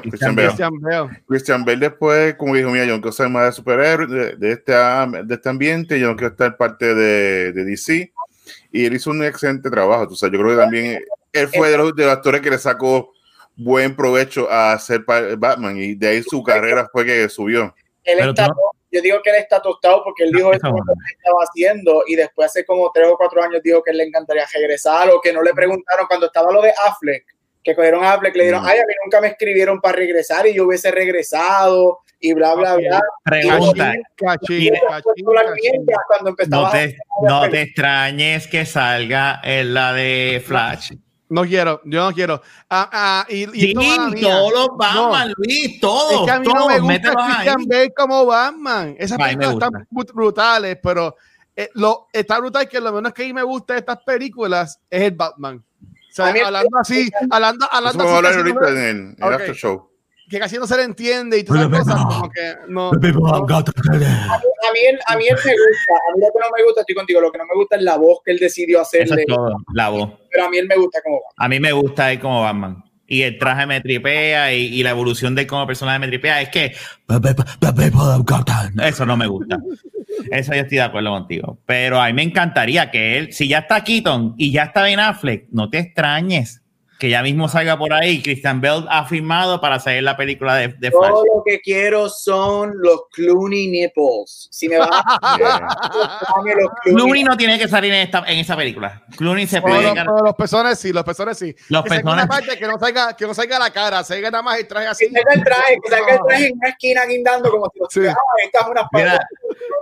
Christian Bale. Christian Bale. Christian Bale después, como dijo, mira, yo no quiero ser más de superhéroe de, de este, de este ambiente, yo no quiero estar parte de, de DC. Y él hizo un excelente trabajo. Tú sabes, yo creo que también él fue de los, de los actores que le sacó buen provecho a ser Batman y de ahí su carrera fue que subió. él está, yo digo que él está tostado porque él dijo Eso, bueno. que estaba haciendo y después hace como tres o cuatro años dijo que le encantaría regresar o que no le preguntaron cuando estaba lo de Affleck, que cogieron a Affleck, le dieron, Mm. ay, a mí nunca me escribieron para regresar y yo hubiese regresado y bla, bla, bla. Pregunta. No te, no te extrañes que salga en la de Flash. No quiero, yo no quiero. Ah, ah, y, Sí, todos los Batman, Luis, todos. Es que a mí todos, no me gusta. Christian Bale como Batman. Esas películas están brut- brutales, pero eh, lo, está brutal que lo menos que a mí me gusta de estas películas es el Batman. O sea, hablando así, hablando, Eso hablando vamos a así, hablar ahorita en el, en el Ok. after show. Que casi no se le entiende y todas esas cosas, como que no. no. A mí, él, a mí él me gusta, a mí lo que no me gusta, estoy contigo, lo que no me gusta es la voz que él decidió Eso hacerle, es todo, la voz. pero a mí él me gusta como va. A mí me gusta él como Batman. Y el traje me tripea y, y la evolución de él como personaje me tripea. Es que eso no me gusta. Eso yo estoy de acuerdo contigo. Pero a mí me encantaría que él, si ya está Keaton y ya está Ben Affleck, no te extrañes que ya mismo salga por ahí. Christian Bell ha firmado para salir la película de, de Flash. Todo lo que quiero son los Clooney nipples. Si me vas a dame los Clooney. Clooney no tiene que salir en esta, en esa película. Clooney se puede los, pero los pezones sí, los pezones sí. Los que pezones- parte que no salga, que no salga la cara, salga nada más el traje así. Que salga el traje, que salga el traje en una esquina guindando como si lo Sí. ah, esta es una Mira, espalda.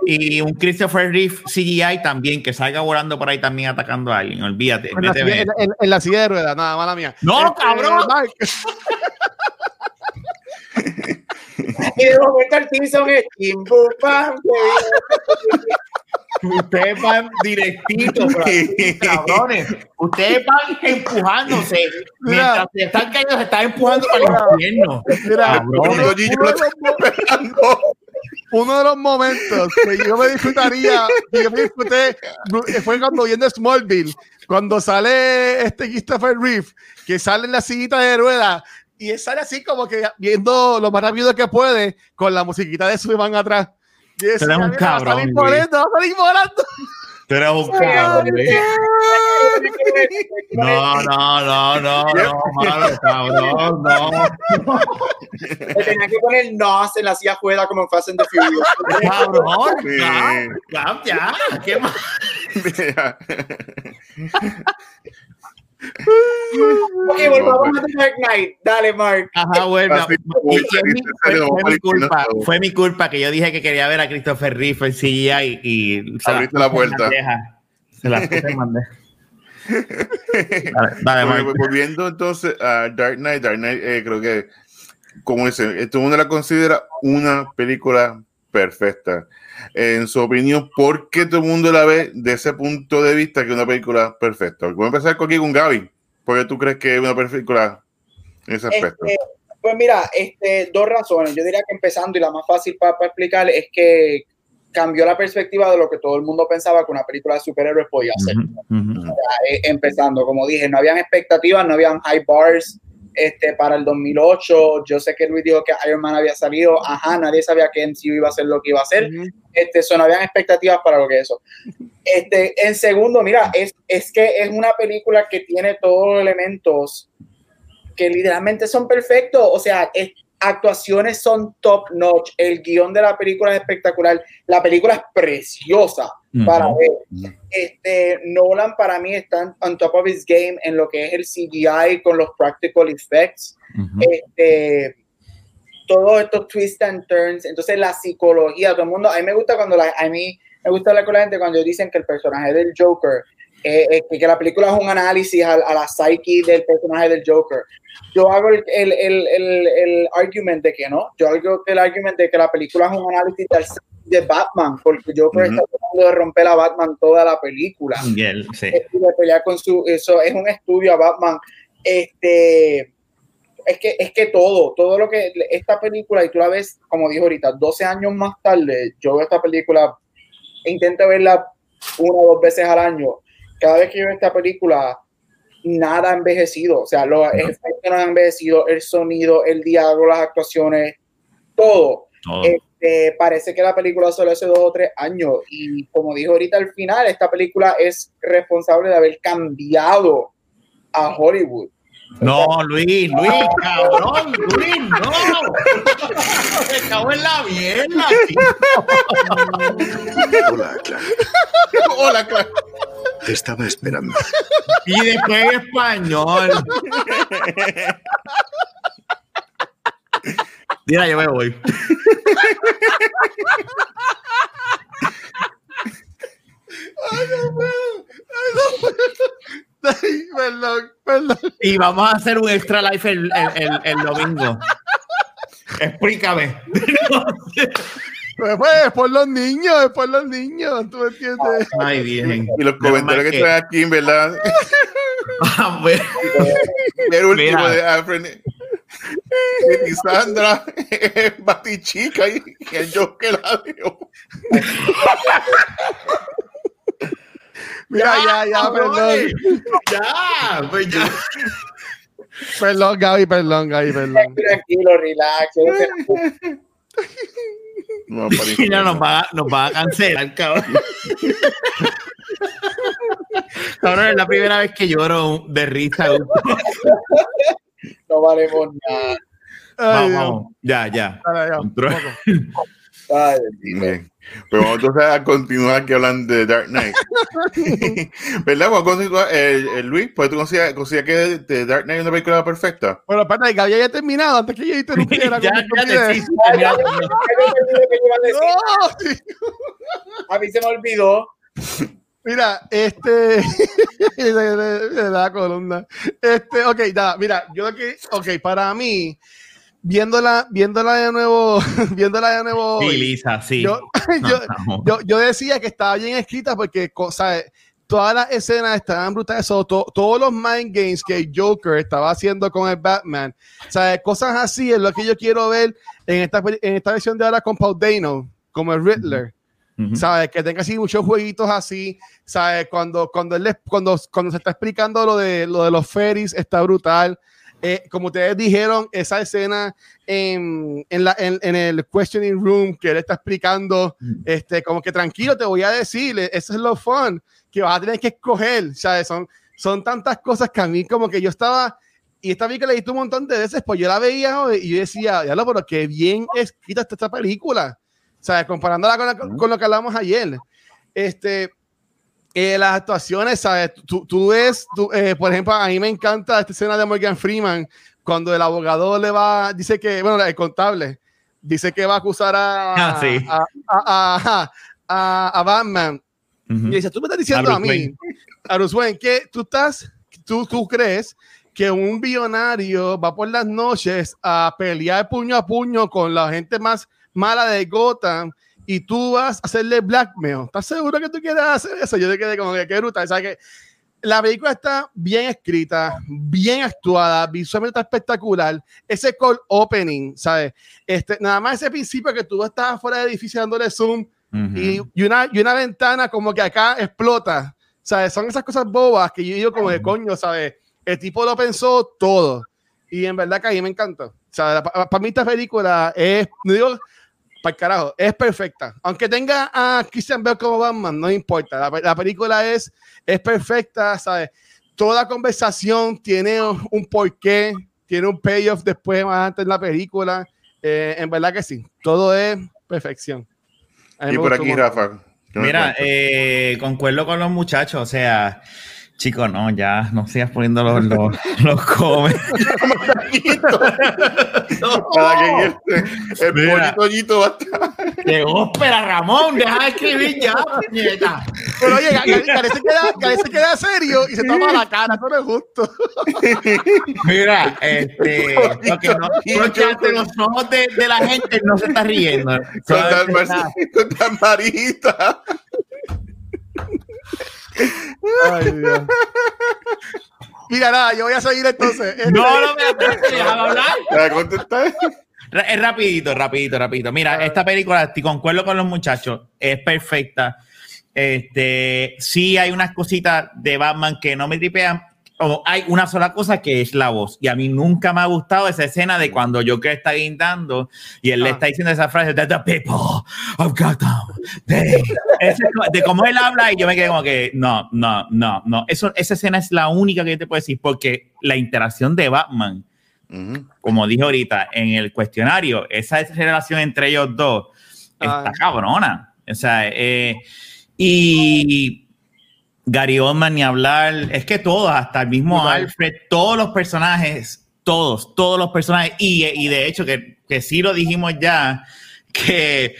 y un Christopher Reeve CGI también, que salga volando por ahí también atacando a alguien. Olvídate. En la, en, en- en la silla de ruedas, nada, mala mía. No, Este, cabrón. Y de momento el Bum Bam, Ustedes van directito, por ahí, cabrones. Ustedes van empujándose. Mientras se están cayendo, se están empujando para el infierno. mira, Cabrón. Uno, de los momentos que yo me disfrutaría, que yo me disfruté, fue cuando viendo Smallville, cuando sale este Christopher Reeve, que sale en la sillita de ruedas y él sale así como que viendo lo más rápido que puede con la musiquita de Superman atrás. Y eres un "Mira, va a cabrón, salir volando, va a salir volando". Tú eres un cabrón. No, no, no, no, no, malo, cabrón, no. Le tenía que poner NOS en la silla afuera como en Fast and the Furious. Cabrón, Sí. ya, ya, ya, ¿qué más? Ok, volvamos a The Dark Knight. Dale, Mark. Ajá, bueno. Así fue, mi, fue- fue mi culpa, fue mi culpa que yo dije que quería ver a Christopher Reeve en CGI y, y se Abriste la en puerta. Se la puse en bandeja. Dale, dale, Bueno, Mark. volviendo entonces a Dark Knight, Dark Knight eh, creo que, como dicen, todo el mundo la considera una película perfecta. En su opinión, ¿por qué todo el mundo la ve de ese punto de vista que es una película perfecta? Voy a empezar con aquí con Gaby. ¿Por qué tú crees que es una película en ese aspecto? Este, pues mira, este, dos razones. Yo diría que empezando y la más fácil para, para explicar es que cambió la perspectiva de lo que todo el mundo pensaba que una película de superhéroes podía ser. Eh, empezando, como dije, no habían expectativas, no habían high bars este, para el 2008. Yo sé que Luis dijo que Iron Man había salido, ajá, nadie sabía que MCU iba a ser lo que iba a ser. Este, eso, no habían expectativas para lo que eso. Este, en segundo, mira, es, es que es una película que tiene todos los elementos que literalmente son perfectos. O sea, es- actuaciones son top notch. El guion de la película es espectacular. La película es preciosa para Ujú. ver. Este, Nolan para mí está on top of his game en lo que es el CGI con los practical effects Ujú. este, todos estos twists and turns, entonces la psicología, todo el mundo, a mí me gusta cuando la, a mí me gusta hablar con la gente cuando dicen que el personaje del Joker, eh, eh, que, la película es un análisis a, a la psyche del personaje del Joker. Yo hago el, el, el, el, el argument de que no, yo hago el argument de que la película es un análisis del psyche de Batman, porque Joker Ujú. está tratando de romper a Batman toda la película él, sí. y de pelear con su eso es un estudio a Batman este es que es que todo todo lo que esta película y tú la ves como dijo ahorita 12 años más tarde yo veo esta película e intento verla una o dos veces al año cada vez que yo veo esta película nada ha envejecido o sea los efectos no han envejecido el sonido el diálogo las actuaciones todo Todo. Este, parece que la película solo hace dos o tres años y como dijo ahorita al final, esta película es responsable de haber cambiado a Hollywood. No, Luis, Luis, cabrón, Luis, no. Me cago en la mierda. Hola, Clark. Hola, Clark. Te estaba esperando. Y después en español. Mira, yo me voy. Ay, perdón, perdón. Y vamos a hacer un extra life el, el, el, el domingo. Explícame. Pues, pues, es por los niños, es por los niños, ¿tú me entiendes? Ay, bien. Y los comentarios que traen aquí, en verdad. Ah, bueno. El último Mira. de Alfred. Y Sandra es batichica y y el Joker la dio. Mira, ya, ya, perdón. cabrones. Ya, pues ya. Perdón, Gaby, perdón, Gaby, perdón. Tranquilo, relax. no Mira, nos va, a- nos va a cancelar, cabrón. Cabrón, es la primera vez que lloro de risa no valemos nada. Ay, vamos, vamos, Ya, ya. Dale, Ay, vamos entonces a continuar aquí hablando de Dark Knight. ¿Verdad? Vamos a continuar. Eh, eh, Luis, pues tú consideras, consideras que The Dark Knight es una película perfecta. Bueno, espérate, que había ya terminado antes que yo interrumpiera. ya, ya, te ya, ya, ya, A mí se me olvidó. Mira, este. la columna. Este, ok, nada, mira, yo lo que. Ok, para mí, viéndola, viéndola de nuevo, viéndola de nuevo. Sí, Lisa, sí. yo, No, yo, no. yo, yo decía que estaba bien escrita porque, ¿sabes? Todas las escenas estaban brutales. so, to- todos los mind games que Joker estaba haciendo con el Batman, ¿sabes? Cosas así es lo que yo quiero ver en esta, en esta versión de ahora con Paul Dano, como el Riddler. ¿Sabes? Que tenga así muchos jueguitos así, ¿sabes? Cuando, cuando, él les- cuando, cuando se está explicando lo de, lo de los ferries, está brutal. Eh, como ustedes dijeron, esa escena en, en, la, en, en el questioning room que él está explicando, este, como que tranquilo, te voy a decir, eh, eso es lo fun, que vas a tener que escoger, ¿sabes? Son, son tantas cosas que a mí como que yo estaba, y esta vi que visto un montón de veces, pues yo la veía y yo decía, ya lo, pero qué bien escrita está esta película. ¿Sabes? Comparándola con, la- con lo que hablamos ayer. Este, eh, las actuaciones, ¿sabes? Tú, tú ves, tú, eh, por ejemplo, a mí me encanta esta escena de Morgan Freeman cuando el abogado le va, dice que, bueno, el contable, dice que va a acusar a, Ah, sí. a, a, a- a- Batman. Ujú. Y dice, tú me estás diciendo A a, mí, Wayne. a Bruce Wayne, que tú estás, tú, tú crees que un billonario va por las noches a pelear puño a puño con la gente más mala de Gotham y tú vas a hacerle blackmail. ¿Estás seguro que tú quieres hacer eso? Yo te quedé como que qué brutal. ¿Sabes que La película está bien escrita, bien actuada, visualmente está espectacular. Ese call opening, ¿sabes? Este, nada más ese principio que tú estás fuera del edificio dándole zoom Ujú. y, y una, y una ventana como que acá explota. ¿Sabes? Son esas cosas bobas que yo digo como de coño, ¿sabes? El tipo lo pensó todo. Y en verdad que a mí me encantó. O sea, para, mí esta película es, no digo, para el carajo, es perfecta. Aunque tenga a Christian Bale como Batman, no importa. La, la película es, es perfecta, ¿sabes? Toda conversación tiene un porqué, tiene un payoff después, más antes en la película. Eh, en verdad que sí, todo es perfección. Y por aquí. Rafa. ¿qué me Mira, eh, concuerdo con los muchachos, o sea, chicos, no, ya no sigas poniendo los, los, los comes. Para que este- el Mira. pollito va a estar. Llegó, espera, Ramón, deja de escribir ya, puñeta. Pero oye, Gary se queda, se queda serio y se toma la cara, eso no es justo. Mira, este, porque no, porque ante los ojos de, de la gente no se está riendo. Con tan con tan marita. Ay, Dios. Mira, nada, yo voy a seguir entonces. No, no me déjame hablar. ¿Te a contestar? Es rapidito, rapidito, rapidito. Mira, esta película, estoy concuerdo con los muchachos, es perfecta. Este, sí hay unas cositas de Batman que no me tripean. O hay una sola cosa que es la voz. Y a mí nunca me ha gustado esa escena de cuando Joker está guindando y él le Ah. está diciendo esa frase de the people of Gotham. they-". Ese- de cómo él habla y yo me quedé como que no, no, no, no. Eso, esa escena es la única que yo te puedo decir porque la interacción de Batman como dije ahorita, en el cuestionario, esa relación entre ellos dos está Ah. cabrona. O sea, eh, y Gary Oldman ni hablar, es que todos, hasta el mismo. Alfred, todos los personajes, todos, todos los personajes, y, y de hecho que, que sí lo dijimos ya, que,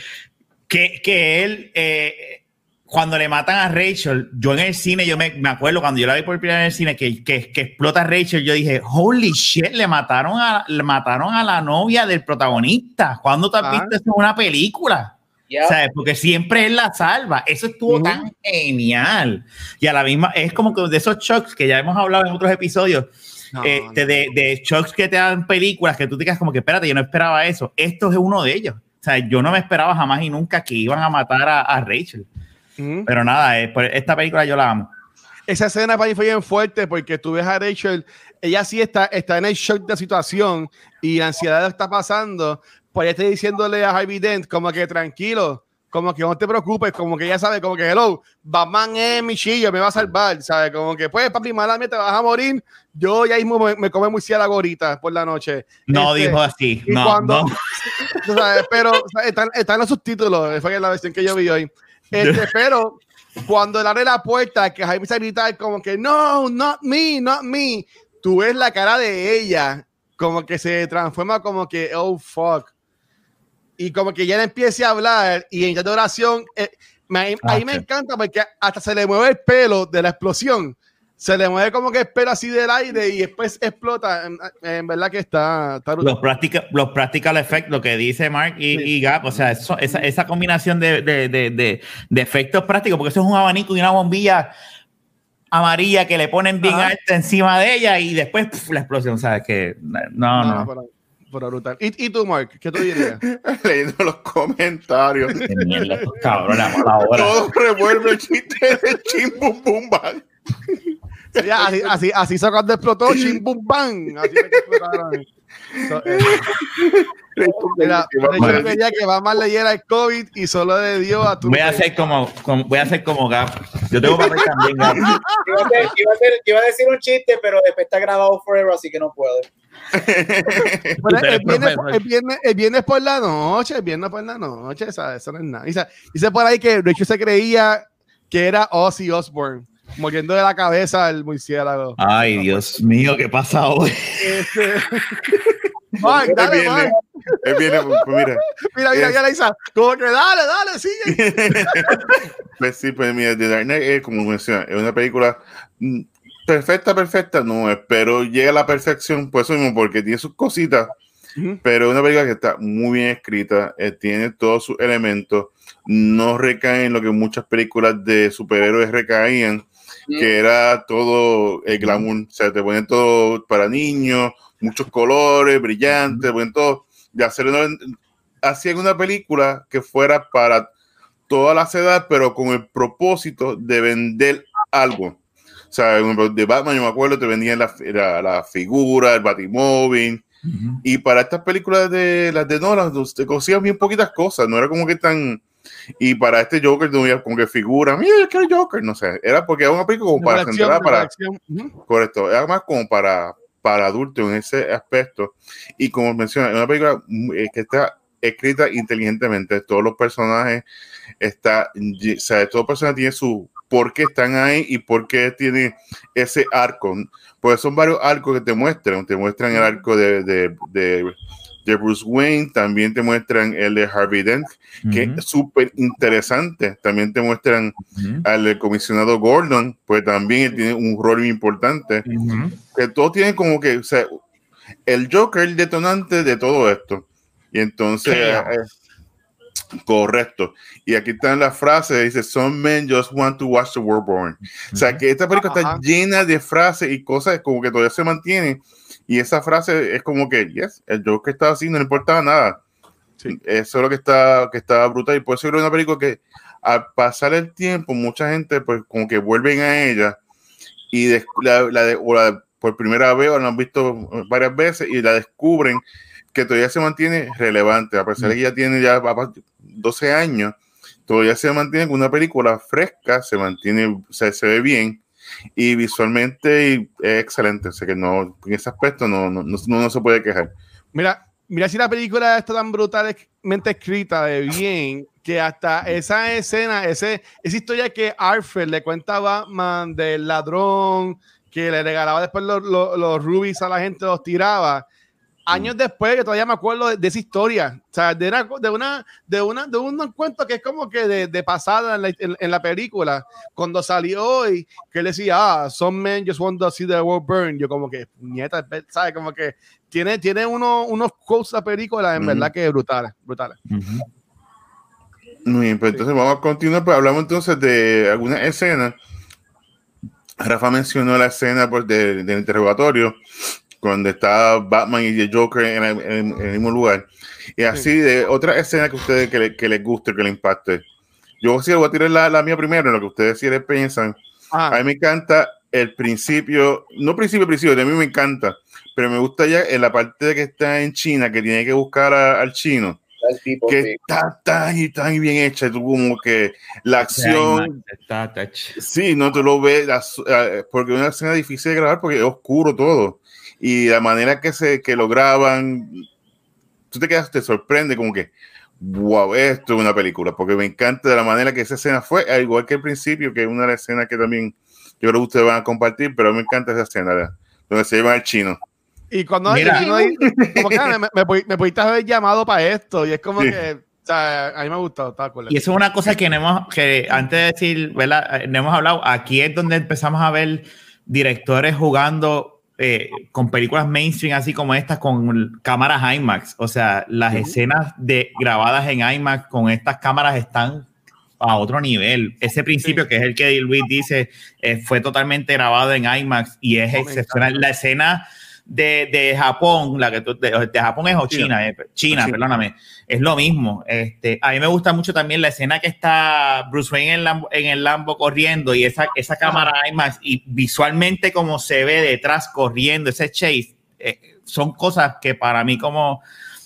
que, que él, eh, cuando le matan a Rachel, yo en el cine, yo me, me acuerdo cuando yo la vi por primera vez en el cine, que, que, que explota a Rachel, yo dije, holy shit, le mataron a, le mataron a la novia del protagonista. ¿Cuándo te has Ah. visto eso en una película? Ya. ¿Sabes? Porque siempre él la salva. Eso estuvo Ujú. tan genial. Y a la misma, es como que de esos shocks que ya hemos hablado en otros episodios, No, este, no. De, de shocks que te dan películas que tú te quedas como que, espérate, yo no esperaba eso. Esto es uno de ellos. O sea, yo no me esperaba jamás y nunca que iban a matar a, a Rachel. Ujú. Pero nada, eh, por- esta película yo la amo. Esa escena para mí fue bien fuerte porque tú ves a Rachel, ella sí está, está en el shock de la situación y la ansiedad está pasando, pues ella está diciéndole a Harvey Dent como que tranquilo, como que no te preocupes, como que ella sabe, como que hello, Batman es mi chillo, me va a salvar, ¿sabes? Como que pues papi, malamente te vas a morir, yo ya mismo me, me come muy la gorita por la noche. No Este, dijo así. No, cuando- no. Sabes, pero o sea, están, están los subtítulos, fue la versión que yo vi hoy. Este, pero cuando él abre la puerta, que Jaime se grita como que no, not me, not me, tú ves la cara de ella como que se transforma como que oh fuck. Y como que ella empieza a hablar y en de oración, eh, me, Ah, ahí me encanta porque hasta se le mueve el pelo de la explosión. Se le mueve como que el pelo así del aire y después explota. En, en verdad que está, está. Los practical, los practical effects, lo que dice Mark y, Sí. y Gap, o sea, eso- esa, esa combinación de, de, de, de, de efectos prácticos, porque eso es un abanico y una bombilla amarilla que le ponen bien Ajá. alta encima de ella y después pf, la explosión, ¿sabes? Que no, no. No, pero, brutal. ¿Y, y tú, Mark? ¿Qué tú dirías? Leyendo los comentarios. Mierda, estos cabrones, a mala hora. Todo revuelve el chiste de Chim Bum Bum Bang. Sí, así, así, así fue cuando explotó, chim bum bang. Así que explotaron. So, eh, mira, yo quería que Batman leyera el COVID y solo le dio a tu. Voy a hacer como, como- voy a hacer como Gap. Yo tengo papel también, Gap. Iba a, hacer- iba a hacer- iba a decir un chiste, pero después está grabado forever, así que no puedo. Bueno, el, viernes, el, viernes, el viernes por la noche, el viernes por la noche, ¿sabes? Eso no es nada. Dice, dice por ahí que Rachel se creía que era Ozzy Osbourne, muriendo de la cabeza al murciélago. Ay, Dios mío, ¿qué pasa hoy? Este... Dale, Él viene, viene, pues mira. Mira, mira, Es- ya la Isa. Como que dale, dale, sigue. pues sí, pues mira, The Dark Knight es como menciona, es una película mm, perfecta, perfecta, no es, pero llega a la perfección, por eso mismo, porque tiene sus cositas, pero es una película que está muy bien escrita, eh, tiene todos sus elementos, no recae en lo que muchas películas de superhéroes recaían, que era todo el glamour, o sea, te ponen todo para niños, muchos colores, brillantes, te ponen todo, de hacer una, hacían una película que fuera para todas las edades, pero con el propósito de vender algo. O sea, de Batman, yo me acuerdo, te vendían la, la, la figura, el Batimóvil, y para estas películas de las de Nolan, pues, te cosían bien poquitas cosas, no era como que tan. Y para este Joker, no había como que figura, mira, yo quiero Joker, no sé, era porque era una película como para Colección, centrada para, colección. Ujú. correcto, era más como para, para adultos en ese aspecto. Y como menciona, es una película mm, eh, que está escrita inteligentemente, todos los personajes, está, o sea, todos los personajes tienen su por qué están ahí y por qué tiene ese arco. Pues son varios arcos que te muestran, te muestran el arco de, de, de, de Bruce Wayne, también te muestran el de Harvey Dent, que es súper interesante, también te muestran al comisionado Gordon, pues también él tiene un rol importante. Que todo tiene como que, o sea, el Joker el detonante de todo esto. Y entonces, Chaos. Correcto. Y aquí están las frases, dice, some men just want to watch the world burn. O sea, que esta película está llena de frases y cosas como que todavía se mantienen. Y esa frase es como que, yes, el Joker estaba así, no le importaba nada. Sí. Eso es lo que está, que está brutal. Y por eso creo una película que al pasar el tiempo, mucha gente pues como que vuelven a ella y la, la de- o la- por primera vez o la han visto varias veces y la descubren que todavía se mantiene relevante, a pesar de que ya tiene ya 12 años, todavía se mantiene con una película fresca, se mantiene, se, se ve bien y visualmente es excelente, o sea que no, en ese aspecto no, no, no, no se puede quejar. Mira, mira si la película está tan brutalmente escrita de bien que hasta esa escena, ese, esa historia que Alfred le cuenta a Batman del ladrón que le regalaba después los, los, los rubies a la gente, los tiraba. Años después, que todavía me acuerdo de, de esa historia, o sea, de una, de una, de una, de un cuento que es como que de, de pasada en la, en, en la película, cuando salió hoy, que él decía, ah, some men just want to see the world burn, yo como que, nieta, ¿sabes? Como que tiene, tiene uno, unos quotes la película, en verdad que brutales, brutales. Muy bien, pues Sí. entonces vamos a continuar, pues hablamos entonces de algunas escenas. Rafa mencionó la escena pues, de- del interrogatorio, cuando está Batman y el Joker en, el- en- en el mismo lugar. Y así de otra escena que a ustedes que, le- que les guste, que les impacte. Yo sí voy a tirar la, la mía primero, en lo que ustedes sí les piensan. A mí me encanta el principio, no principio, principio, a mí me encanta, pero me gusta ya en la parte de que está en China, que tiene que buscar a- al chino tipo, que sí. está tan y tan bien hecha, tú como que la acción, Está sí, no te lo ves, eh, porque es una escena difícil de grabar porque es oscuro todo, y la manera que se que lo graban, tú te quedas, te sorprende como que, wow, esto es una película, porque me encanta de la manera que esa escena fue, al igual que el principio, que es una de las escenas que también yo creo que ustedes van a compartir, pero me encanta esa escena, ¿verdad? donde se llevan al chino. y cuando Mira. el chino ahí, como que me, me, me, pudi- me pudiste haber llamado para esto, y es como Sí. que, o sea, a mí me ha gustado, está cool. Y eso es una cosa que no hemos, que antes de decir, ¿verdad? Eh, No hemos hablado. Aquí es donde empezamos a ver directores jugando eh, con películas mainstream así como estas con cámaras IMAX. O sea, las escenas de grabadas en IMAX con estas cámaras están a otro nivel. Ese principio, Sí. que es el que Luis dice, eh, fue totalmente grabado en IMAX y es excepcional. La escena de, de Japón, la que tú- de, de Japón es o China. China, eh, China, China. perdóname, es lo mismo. Este, a mí me gusta mucho también la escena que está Bruce Wayne en el Lambo, en el Lambo corriendo y esa, esa cámara IMAX y visualmente como se ve detrás corriendo, ese chase, eh, son cosas que para mí como...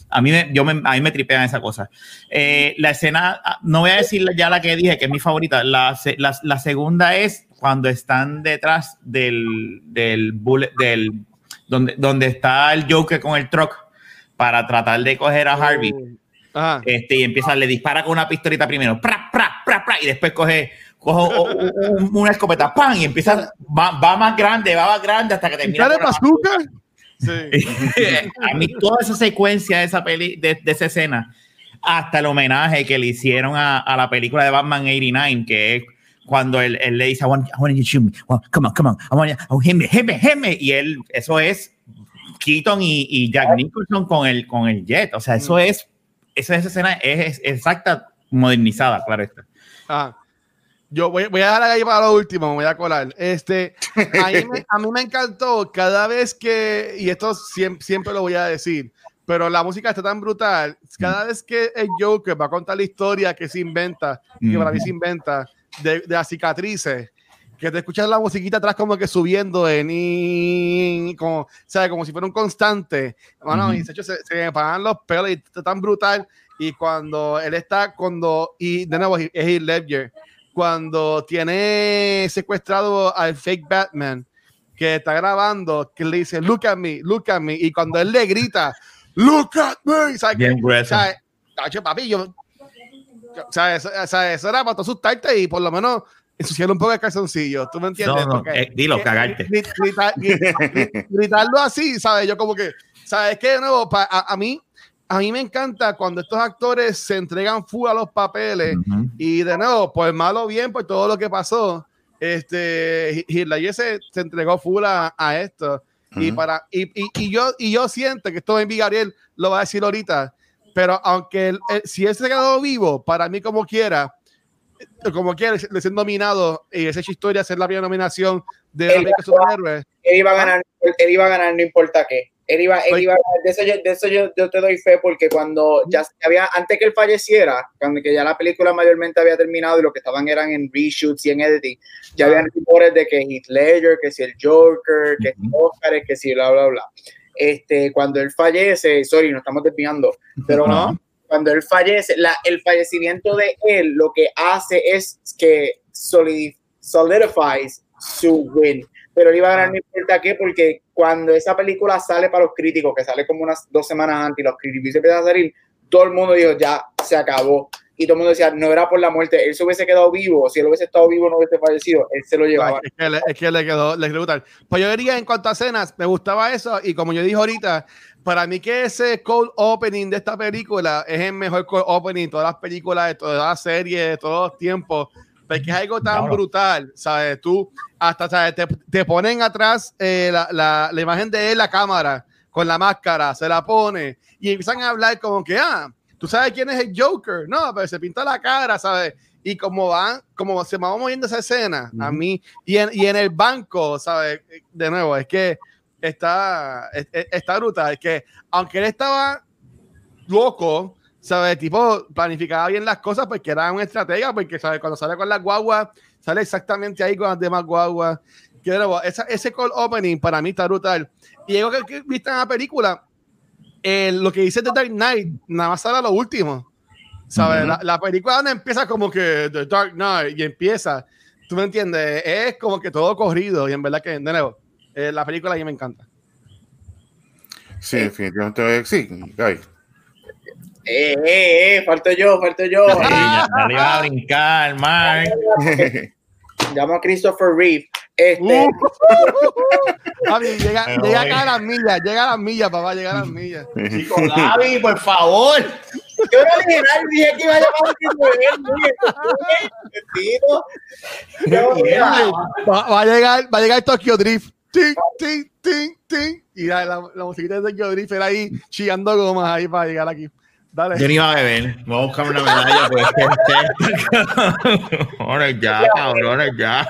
A mí, me, yo me, a mí me tripean esa cosa. Eh, la escena, ah, no voy a decir ya la que dije, que es mi favorita. La, la segunda es cuando están detrás del, del, bullet, del donde, donde está el Joker con el truck para tratar de coger a Harvey. Ajá. Este, y empieza, le dispara con una pistolita primero, pra, pra, pra, y después coge, cojo una escopeta, ¡pam! Y empieza, va, va más grande, va más grande hasta que termina. ¿Sale con la- bazooka? Sí. a mí toda esa secuencia de esa peli, de, de esa escena, hasta el homenaje que le hicieron a, a la película de Batman 89, que es cuando él, él le dice, I want, I want you to shoot me. Well, come on, come on. I want you, oh, hit me, hit me, hit me. Y él, eso es Keaton y, y Jack Nicholson con el, con el jet. O sea, eso es, esa, esa escena es, es exacta, modernizada, claro está. Ah, yo voy, voy a dejar ahí para lo último, me voy a colar. Este, a mí, me, a mí me encantó cada vez que, y esto siempre, siempre lo voy a decir, pero la música está tan brutal. Cada vez que el Joker va a contar la historia que se inventa, que para mí se inventa, de, de las cicatrices, que te escuchas la musiquita atrás como que subiendo en y como, ¿sabes? como si fuera un constante. Bueno, Ujú. y de hecho se, se me pagan los pelos y está tan brutal. Y cuando él está, cuando, y de nuevo es Heath Ledger, cuando tiene secuestrado al fake Batman, que está grabando, que le dice, look at me, look at me, y cuando él le grita, look at me, ¿sabes? Bien grueso. papi, yo, o sea, eso, o sea, eso era para tú asustarte y por lo menos ensuciar un poco el calzoncillo, ¿tú me entiendes? No, no, Porque- eh, dilo, cagarte. gri- grita- gri- gritarlo así, ¿sabes? Yo como que, ¿sabes qué? De nuevo, pa- a, a mí, a mí me encanta cuando estos actores se entregan full a los papeles Ujú. y de nuevo, por malo bien, por todo lo que pasó, este, Hitler se, se entregó full a, a esto. Y, Ujú. para, y, y, y yo, y yo siento que esto en Gabriel lo va a decir ahorita, pero aunque él- él- si él se quedó vivo, para mí como quiera, como quiera, de ser nominado y esa es historia, ser la primera nominación de la Él película superhéroe. Él iba a ganar, él iba a ganar, no importa qué. Él iba, él Pues- iba a ganar. De eso, yo, de eso yo, yo te doy fe porque cuando ya había, antes que él falleciera, cuando que ya la película mayormente había terminado y lo que estaban eran en reshoots y en editing, ya Ah. habían rumores de que Heath Ledger, que si el Joker, que si Oscar, que si bla, bla, bla. Este, cuando él fallece, sorry, nos estamos desviando, pero No. cuando él fallece, la, el fallecimiento de él lo que hace es que solidi- solidifies su win. Pero él iba a ganar Ah. no importa qué, porque cuando esa película sale para los críticos, que sale como unas dos semanas antes y los críticos empiezan a salir, todo el mundo dijo, ya, se acabó. Y todo el mundo decía, no era por la muerte, él se hubiese quedado vivo, si él hubiese estado vivo no hubiese fallecido, él se lo llevaba. Es que, le, es que le quedó, le quedó brutal. Pues yo diría en cuanto a escenas, me gustaba eso y como yo dije ahorita, para mí que ese cold opening de esta película es el mejor cold opening de todas las películas, de todas las series, de todos los tiempos, porque es algo tan Claro. brutal, ¿sabes? Tú hasta ¿sabes? Te, te ponen atrás eh, la, la, la imagen de él, la cámara, con la máscara, se la pone y empiezan a hablar como que, ah, tú sabes quién es el Joker, no, pero se pinta la cara, ¿sabes? Y como van, como se va moviendo esa escena, a Ujú. mí, y en, y en el banco, ¿sabes? De nuevo, es que está, es- es- está brutal, es que aunque él estaba loco, ¿sabes? Tipo, planificaba bien las cosas porque era un estratega, porque, ¿sabes? Cuando sale con las guaguas, sale exactamente ahí con las demás guaguas. Que de nuevo, esa- ese call opening para mí está brutal. Y algo que, que viste en la película, eh, lo que dice The Dark Knight, nada más sale a lo último. ¿Sabes? La, la película no empieza como que The Dark Knight y empieza. ¿Tú me entiendes? Es como que todo corrido y en verdad que, de nuevo, eh, la película a mí me encanta. Sí, definitivamente. Sí, Gaby. Eh, eh, eh, falto yo, falto yo. Sí, ya, ya le iba a brincar, Mark. Llamo a Christopher Reeve. Este, Uh. Papi, llega, Pero llega oye. acá a las millas, llega a las millas, papá, llega a las millas. Chico, Gaby, por favor. Yo no dije nada, dije que iba a llamar a. No, Va, va a llegar, va a llegar Tokyo Drift. Ting, ting, ting, ting. Y la, la, la musiquita de Tokyo Drift era ahí chillando gomas ahí para llegar aquí. Dale. Yo ni iba a beber. Voy a buscar una medalla. Pues, ahora ya, cabrones, ya.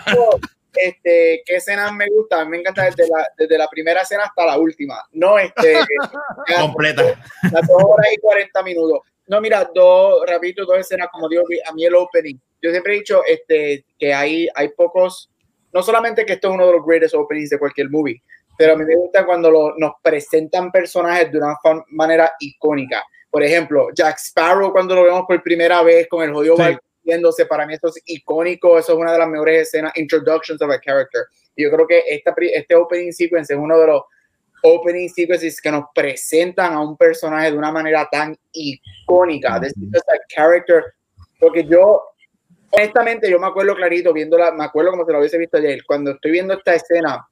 Este, ¿qué escenas me gustan? Me encanta desde la, desde la primera escena hasta la última. No, este, Completa. las dos horas y 40 minutos. No, mira, dos, rapidito, dos escenas, como digo, a mí el opening. Yo siempre he dicho este, que hay, hay pocos, no solamente que esto es uno de los greatest openings de cualquier movie, pero a mí me gusta cuando lo- nos presentan personajes de una manera icónica. Por ejemplo, Jack Sparrow, cuando lo vemos por primera vez con el jodido Sí. barco yéndose, para mí esto es icónico, eso es una de las mejores escenas, introductions of a character. Y yo creo que esta, este opening sequence es uno de los opening sequences que nos presentan a un personaje de una manera tan icónica. This is just a character. Porque yo, honestamente, yo me acuerdo clarito viéndola, me acuerdo como se lo hubiese visto ayer. Cuando estoy viendo esta escena,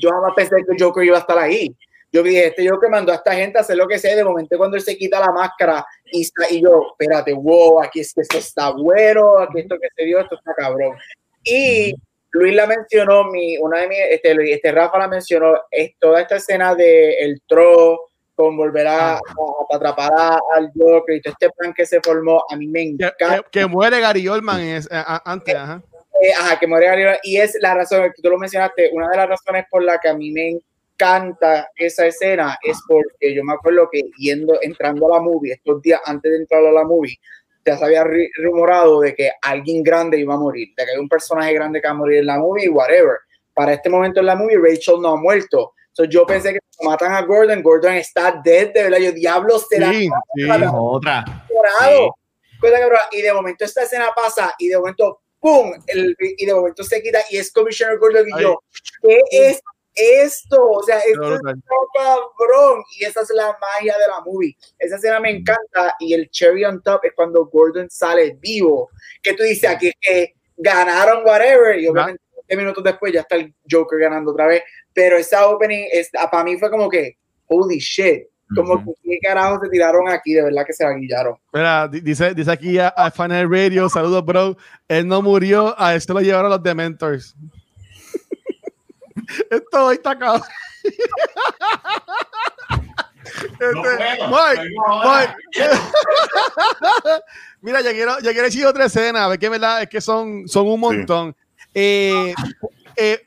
yo jamás pensé que Joker iba a estar ahí. Yo dije, este Joker mandó a esta gente a hacer lo que sea. De momento, cuando él se quita la máscara y, y yo, espérate, wow, aquí es que esto está bueno, aquí esto que se dio, esto está cabrón. Y Luis la mencionó, mi, una de mis, este, este Rafa la mencionó, es toda esta escena de el tro con volver a, a, a atrapar al Joker y todo este plan que se formó, a mí me Que, encanta. que- que muere Gary Oldman es- eh, a- antes, ajá. Eh, ajá, que muere Gary Oldman, y es la razón que tú lo mencionaste, una de las razones por la que a mí me encanta esa escena es porque yo me acuerdo que yendo, entrando a la movie, estos días antes de entrar a la movie, ya se había rumorado de que alguien grande iba a morir, de que hay un personaje grande que va a morir en la movie, whatever. Para este momento en la movie, Rachel no ha muerto. So, yo pensé que matan a Gordon, Gordon está dead, de verdad. Yo, diablo, será Sí, sí. Otra. cabrón. Y de momento esta escena pasa y de momento, ¡pum! El- y de momento se quita y es Commissioner Gordon y yo, ¿qué es esto? O sea, esto es Brutal. todo cabrón. Y esa es la magia de la movie. Esa escena me encanta y el cherry on top es cuando Gordon sale vivo. Que tú dices aquí que ganaron whatever y obviamente 20 minutos después ya está el Joker ganando otra vez. Pero esa opening es, para mí fue como que, holy shit. Como Ujú. que qué carajo se tiraron aquí, de verdad que se aguillaron. Mira, di- dice, dice aquí a, a Final Radio, saludos, bro. Él no murió, a esto lo llevaron los Dementors. Esto hoy está acá. Este, Mike, Mike. Mira, yo quiero, yo quiero decir otra escena, a ver que verdad es que son, son un montón. Eh, eh,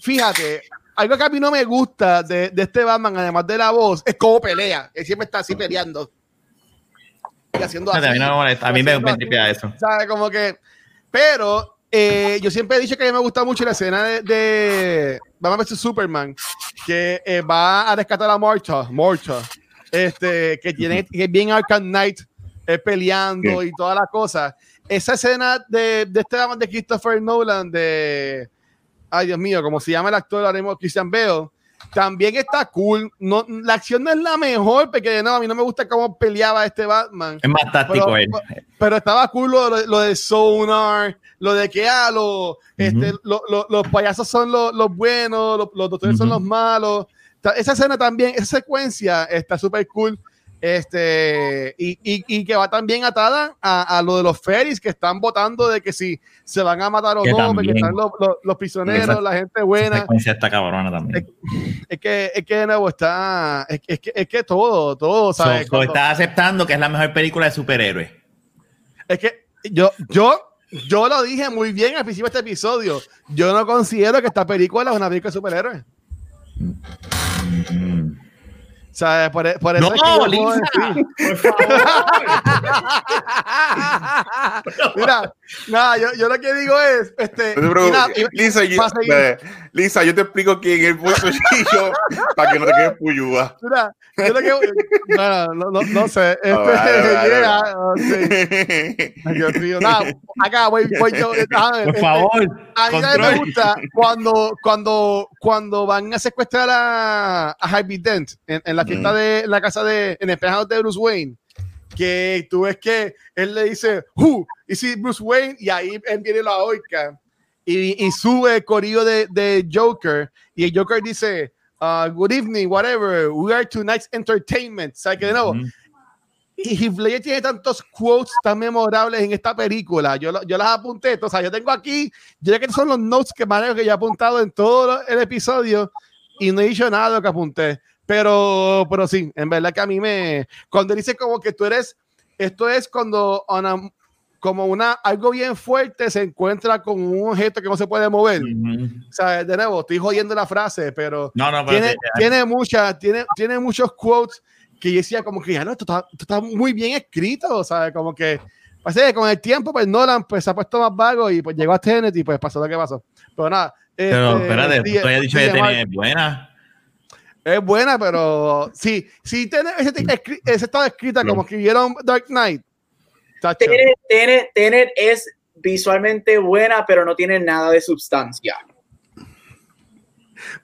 fíjate, algo que a mí no me gusta de, de este Batman, además de la voz, es cómo pelea. Él siempre está así peleando. Y haciendo A mí así. no me molesta. A mí me, tripea eso. ¿Sabes? Como que. Pero eh, yo siempre he dicho que a mí me gusta mucho la escena de, de Batman vs Superman, que eh, va a rescatar a Martha, Martha, este, que tiene que es bien Arkham Knight eh, peleando y toda la cosa. Esa escena de, de este Batman de Christopher Nolan, de. Ay, Dios mío, como se llama el actor ahora mismo, Christian Bale. También está cool. No, la acción no es la mejor, porque no, a mí no me gusta cómo peleaba este Batman. Es más táctico Pero- él. Pero estaba cool lo, lo- lo de Sonar, lo de que ah, lo- este, lo- lo- los payasos son los, los buenos, los, doctores son Ujú. los malos. Esa escena también, esa secuencia está súper cool. Este, y, y, y que va también atada a, a lo de los ferries que están votando de que si se van a matar o Que no, están los, los- los prisioneros, Esa- la gente buena. está cabrona también. Es que, es que de nuevo está, es, es que, es que todo, todo, ¿sabes? so está aceptando que es la mejor película de superhéroes. Es que yo, yo, yo lo dije muy bien al principio de este episodio. Yo no considero que esta película es una película de superhéroes. O sea, por, e- por eso No, es que yo puedo Lisa, decir- por favor. Mira, nada, yo, yo lo que digo es, este, No Lisa, yo, Lisa, yo te explico quién es el bolsillo para que no te quedes puyúa. mira, yo lo que, no, no, no, no sé, este, Oh, vale, vale, yeah, nada, acá voy, voy yo, déjame, Por este, favor, A mí me gusta cuando, cuando, cuando van a secuestrar a, a Harvey Dent en, en la fiesta Mm. de en la casa de en el penthouse de Bruce Wayne. Que tú ves que él le dice, Who? Y si Bruce Wayne, y ahí él viene la oica y, y sube el corillo de, de Joker. Y el Joker dice, uh, Good evening, whatever, we are tonight's entertainment. O sea que de nuevo, Ujú. y Heath Ledger tiene tantos quotes tan memorables en esta película. Yo, yo las apunté. O sea, yo tengo aquí, yo creo que son los notes que manejo que yo he apuntado en todo el episodio y no he dicho nada de lo que apunté. Pero, pero sí, en verdad que a mí me. Cuando dice como que tú eres. Esto es cuando una- como una, algo bien fuerte se encuentra con un objeto que no se puede mover. Ujú. O sea, de nuevo, estoy jodiendo la frase, pero No, no, tiene, tiene muchas, tiene, tiene muchos quotes que yo decía como que ya no, esto está, esto está muy bien escrito, o sea, como que pasé que con el tiempo, pues Nolan pues se ha puesto más vago y pues llegó a Tenet y pues pasó lo que pasó. Pero nada. pero este, espérate, tú habías dicho que Mark. buena. Es buena, pero sí, sí tiene ese, ese estado escrita como escribieron Dark Knight. Tenet, Tenet, Tenet es visualmente buena, pero no tiene nada de sustancia.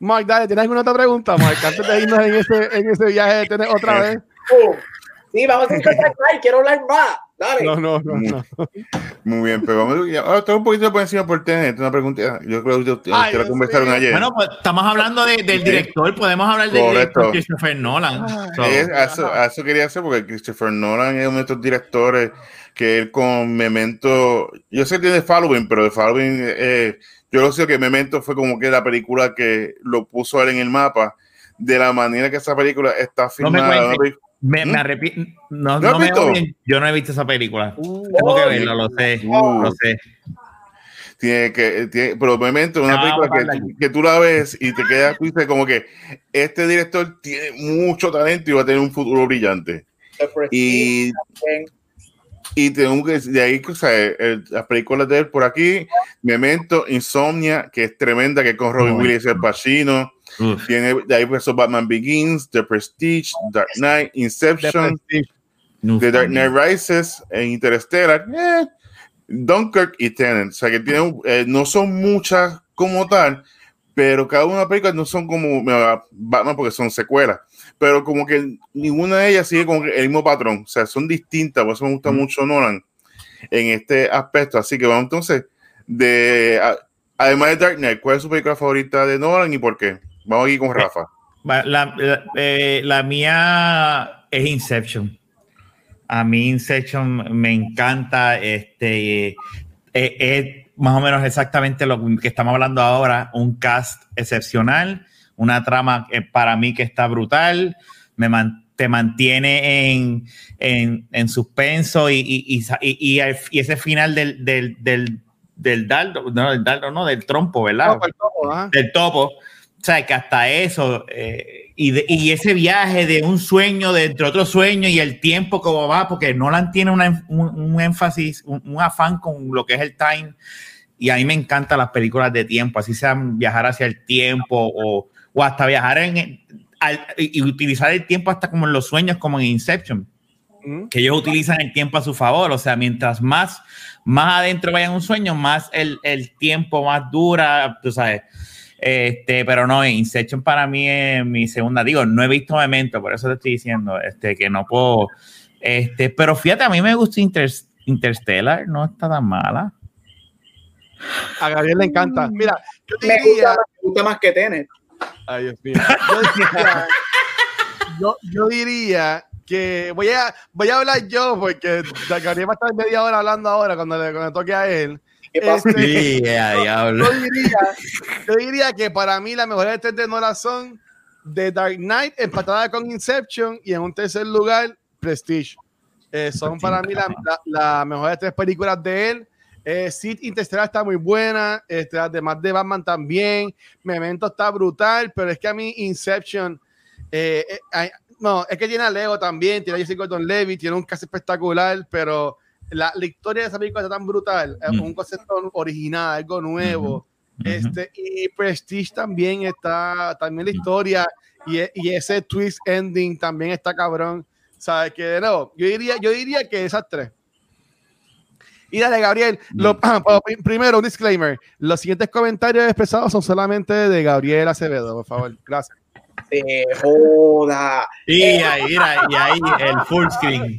Mark, dale, ¿tienes alguna otra pregunta, Mark? Antes de irnos en ese, en ese viaje de Tenet otra vez. Oh, sí, vamos a escuchar Quiero hablar más. Dale. No, no, no. no. Muy bien, pero vamos ahora estamos un poquito por encima por tener una pregunta. Yo creo que ustedes la conversaron ayer. Bueno, pues estamos hablando de- del director, podemos hablar del director Christopher Nolan. So, Eh, a, eso, a eso quería hacer porque Christopher Nolan es uno de estos directores que él con Memento, yo sé que tiene Following, pero de Following, eh, yo lo sé que Memento fue como que la película que lo puso él en el mapa, de la manera que esa película está No me filmada. cuentes. Me, ¿Mm? me arrepiento. No, ¿No no me Yo no he visto esa película. Uh, Tengo que verlo, lo sé. Uh. Lo sé. tiene que, tiene, pero Memento es una Ah, película que, que tú la ves y te quedas, tú dices como que este director tiene mucho talento y va a tener un futuro brillante. Y. Y tengo que de ahí, o sea, el- las películas de él por aquí, Memento, Insomnia, que es tremenda, que es con Robin Williams y el Pacino. Uf. Tiene de ahí pues Batman Begins, The Prestige, Dark Knight, Inception, The Dark. Knight Rises, e Interstellar, eh, Dunkirk y Tenet. O sea, que tienen, eh, no son muchas como tal, pero cada una de las películas no son como Batman porque son secuelas, pero como que ninguna de ellas sigue que el mismo patrón. O sea, son distintas, por eso me gusta Mm. mucho Nolan en este aspecto. Así que vamos entonces, de, a- además de Dark Knight, ¿cuál es su película favorita de Nolan y por qué? Vamos aquí con Rafa. La, la- eh, la mía es Inception. A mí Inception me encanta. Este, eh, es más o menos exactamente lo que estamos hablando ahora. Un cast excepcional, una trama que para mí que está brutal. Me man- te mantiene en, en, en suspenso y, y, y, y- ese final del, del, del, del dardo, no, del dardo, no, del trompo, ¿verdad? No, del topo. O sea, que hasta eso, eh, y, de- y ese viaje de un sueño, de entre otro sueño y el tiempo como va, porque Nolan tiene una- un, un énfasis, un, un afán con lo que es el time, y a mí me encantan las películas de tiempo, así sean viajar hacia el tiempo o, o hasta viajar en, al- y utilizar el tiempo hasta como en los sueños, como en Inception que ellos utilizan el tiempo a su favor. O sea, mientras más, más adentro vaya en un sueño, más el, el tiempo más dura, tú sabes. Este, pero no, Inception para mí es mi segunda. Digo, no he visto Memento, por eso te estoy diciendo este, que no puedo. Este, pero fíjate, a mí me gusta Inter- Interstellar, no está tan mala. A Gabriel le encanta. Mira, yo Me diría. gusta, me gusta más que Tenet. Ay, Dios mío. Yo diría, yo, yo diría que voy a, voy a hablar yo porque Gabriel va a estar media hora hablando ahora cuando le, cuando le toque a él. ¿Qué pasa? Este, a diablo. yo, diría, yo diría que para mí las mejores tres de Nolan son The Dark Knight empatada con Inception y en un tercer lugar Prestige. Eh, son para mí las la, las mejores tres películas de él. Eh, Sid Interstellar está muy buena, este, además de Batman también. Memento está brutal, pero es que a mí Inception, eh, eh, no, es que tiene a Leo también, tiene a Jesse Gordon Levy, tiene un caso espectacular, pero la, la historia de esa película está tan brutal, es Mm. un concepto original, algo nuevo. Ujú. Este, y Prestige también está, también la historia y, e- y ese twist ending también está cabrón. ¿Sabes? Que de nuevo, yo diría, yo diría que esas tres. Y dale, Gabriel. Lo, pri- primero, un disclaimer. Los siguientes comentarios expresados son solamente de Gabriel Acevedo, por favor. Gracias. Se joda. Y ahí, y ahí el full screen.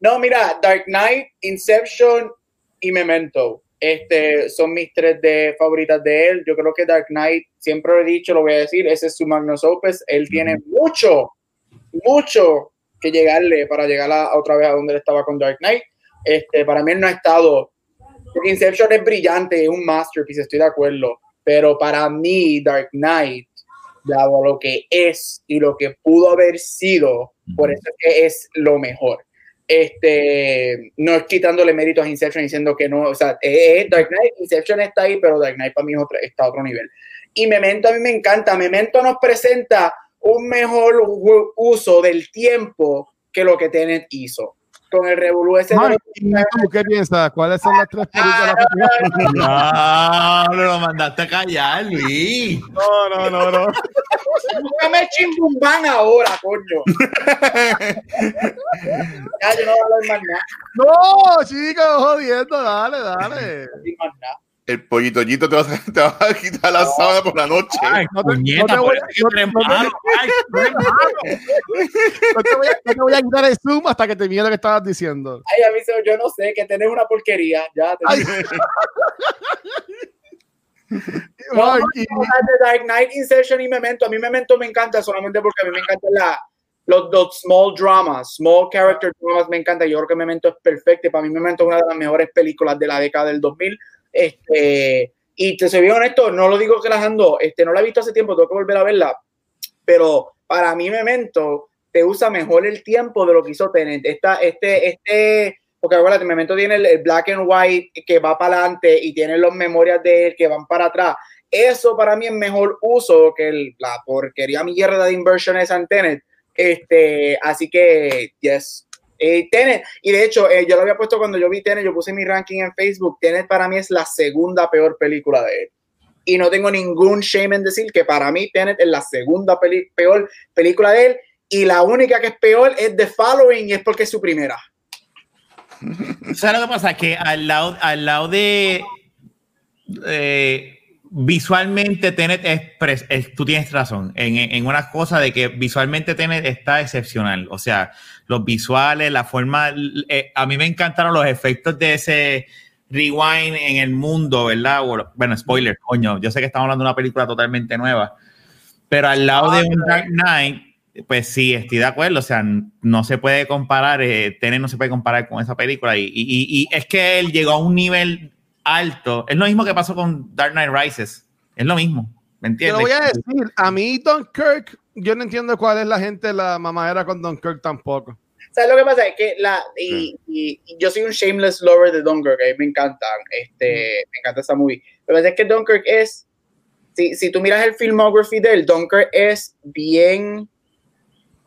No, mira, Dark Knight, Inception y Memento. Este son mis tres de favoritas de él. Yo creo que Dark Knight, siempre lo he dicho, lo voy a decir, ese es su magnus opus. Él tiene mucho, mucho que llegarle para llegar a, a otra vez a donde él estaba con Dark Knight. Este, para mí él no ha estado. Porque Inception es brillante, es un masterpiece, estoy de acuerdo. Pero para mí, Dark Knight, dado lo que es y lo que pudo haber sido, por eso es que es lo mejor. Este, no es quitándole méritos a Inception diciendo que no, o sea, eh, eh, Dark Knight, Inception está ahí, pero Dark Knight para mí es otro- está a otro nivel. Y Memento a mí me encanta, Memento nos presenta un mejor uso del tiempo que lo que Tenet hizo. Con el revolú ese ¿y tú qué piensas? ¿Cuáles son las tres películas? No, no lo mandaste a callar, Luis. No, no, no, no. Búscame chimbumbán ahora, coño. ya, yo no voy a hablar más nada. No, chicos, jodiendo, dale, dale. no el pollito te va, a, te va a quitar la sábana por la noche. Ay, No te- no te voy- no- no te-. No te, voy a, no te quitar el zoom hasta que termine lo que estabas diciendo. Ay, a mí se- yo no sé, que tenés una porquería. Ya te. No, no, de Dark Knight, Inception y Memento. A mí Memento me encanta solamente porque a mí me encantan la, los, los small dramas, small character dramas me encanta. Yo creo que Memento es perfecto. Para mí Memento es una de las mejores películas de la década del 2000. Este, y te soy bien honesto, no lo digo que las ando, este, no la he visto hace tiempo, tengo que volver a verla. Pero para mí Memento te usa mejor el tiempo de lo que hizo Tenet. Esta, este, este, porque acuérdate, Memento tiene el, black and white que va para adelante y tiene las memorias de él que van para atrás. Eso para mí es mejor uso que la porquería mierda de inversion esa en Tenet. Este, así que, yes. Eh, Tenet, y de hecho, eh, yo lo había puesto cuando yo vi Tenet, yo puse mi ranking en Facebook. Tenet para mí es la segunda peor película de él. Y no tengo ningún shame en decir que para mí Tenet es la segunda peor película de él. Y la única que es peor es The Following, y es porque es su primera. ¿Sabes lo que pasa? Que al lado, al lado de eh, visualmente Tenet es, es- tú tienes razón en, en una cosa de que visualmente Tenet está excepcional. O sea, los visuales, la forma, eh, a mí me encantaron los efectos de ese rewind en el mundo, ¿verdad? Bueno, Bueno, spoiler, coño, yo sé que estamos hablando de una película totalmente nueva, pero al lado de un Dark Knight, pues sí, estoy de acuerdo. O sea, no se puede comparar, eh, Tenet no se puede comparar con esa película. Y, y- y- y es que él llegó a un nivel alto. Es lo mismo que pasó con Dark Knight Rises. Es lo mismo. ¿Me Te lo entiendes? voy a decir, a mí Dunkirk, yo no entiendo cuál es la gente, la mamadera con Dunkirk tampoco. ¿Sabes lo que pasa? Es que la, y, y- y yo soy un shameless lover de Dunkirk, a mí me encanta, este, me encanta esa movie. Pero es que Dunkirk es, si, si tú miras el filmography de él, Dunkirk es bien,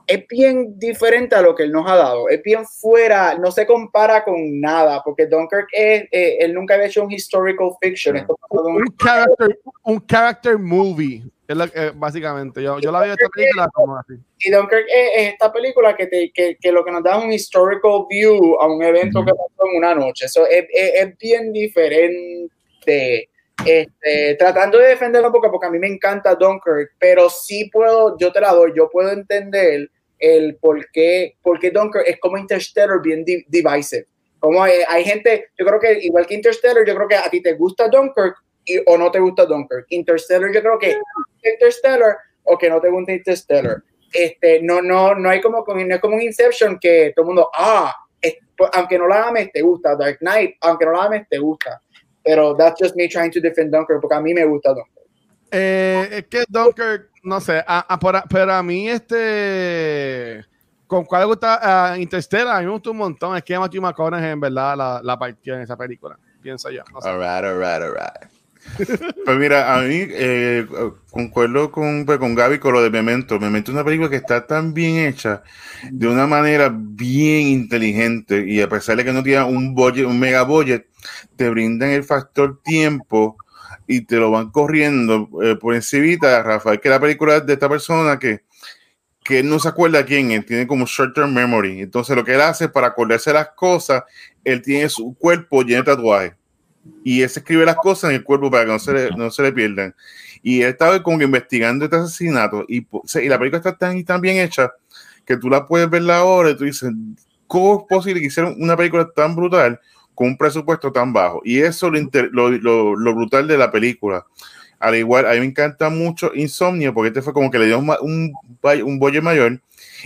es bien diferente a lo que él nos ha dado, es bien fuera, no se compara con nada, porque Dunkirk es, eh, él nunca había hecho un historical fiction, esto un- Un character, un character movie, es lo que- básicamente. Yo, yo la vi esta película como así. y Dunkirk es, es esta película que, te, que, que lo que nos da es un historical view a un evento que pasó en una noche. Eso es, es- es bien diferente. Este, tratando de defenderlo un poco, porque a mí me encanta Dunkirk, pero sí puedo, yo te la doy, yo puedo entender el por qué, por qué Dunkirk es como Interstellar bien di- divisive. Como hay, hay gente, yo creo que igual que Interstellar, yo creo que a ti te gusta Dunkirk y, o no te gusta Dunkirk. Interstellar, yo creo que Interstellar o que no te gusta Interstellar. Este, no, no, no hay como, como- no es como un Inception que todo el mundo, ah, es- pues, aunque no la ames, te gusta. Dark Knight, aunque no la ames, te gusta. Pero that's just me trying to defend Dunkirk, porque a mí me gusta Dunkirk. Eh, es que Dunkirk, no sé, a- a- por a- pero a mí este, con cuál gusta Interstellar, a mí me gustó un montón. Es que Matthew McConaughey en verdad la, la partió en esa película, pienso yo. no sé. Alright, alright, alright. Pues mira, a mí eh, concuerdo con, pues, con Gaby con lo de Memento. Memento es una película que está tan bien hecha, de una manera bien inteligente, y a pesar de que no tiene un budget, un mega budget, te brindan el factor tiempo y te lo van corriendo eh, por encima, Rafael, que la película es de esta persona que, que él no se acuerda quién es, tiene como short term memory. Entonces lo que él hace para acordarse las cosas, él tiene su cuerpo lleno de tatuajes y él se escribe las cosas en el cuerpo para que no se le, no se le pierdan. Y él estaba como investigando este asesinato y, y la película está tan tan bien hecha que tú la puedes ver ahora y tú dices, ¿cómo es posible que hicieron una película tan brutal con un presupuesto tan bajo? Y eso es lo, inter- lo, lo- lo brutal de la película. Al igual, a mí me encanta mucho Insomnia porque este fue como que le dio un, un, mayor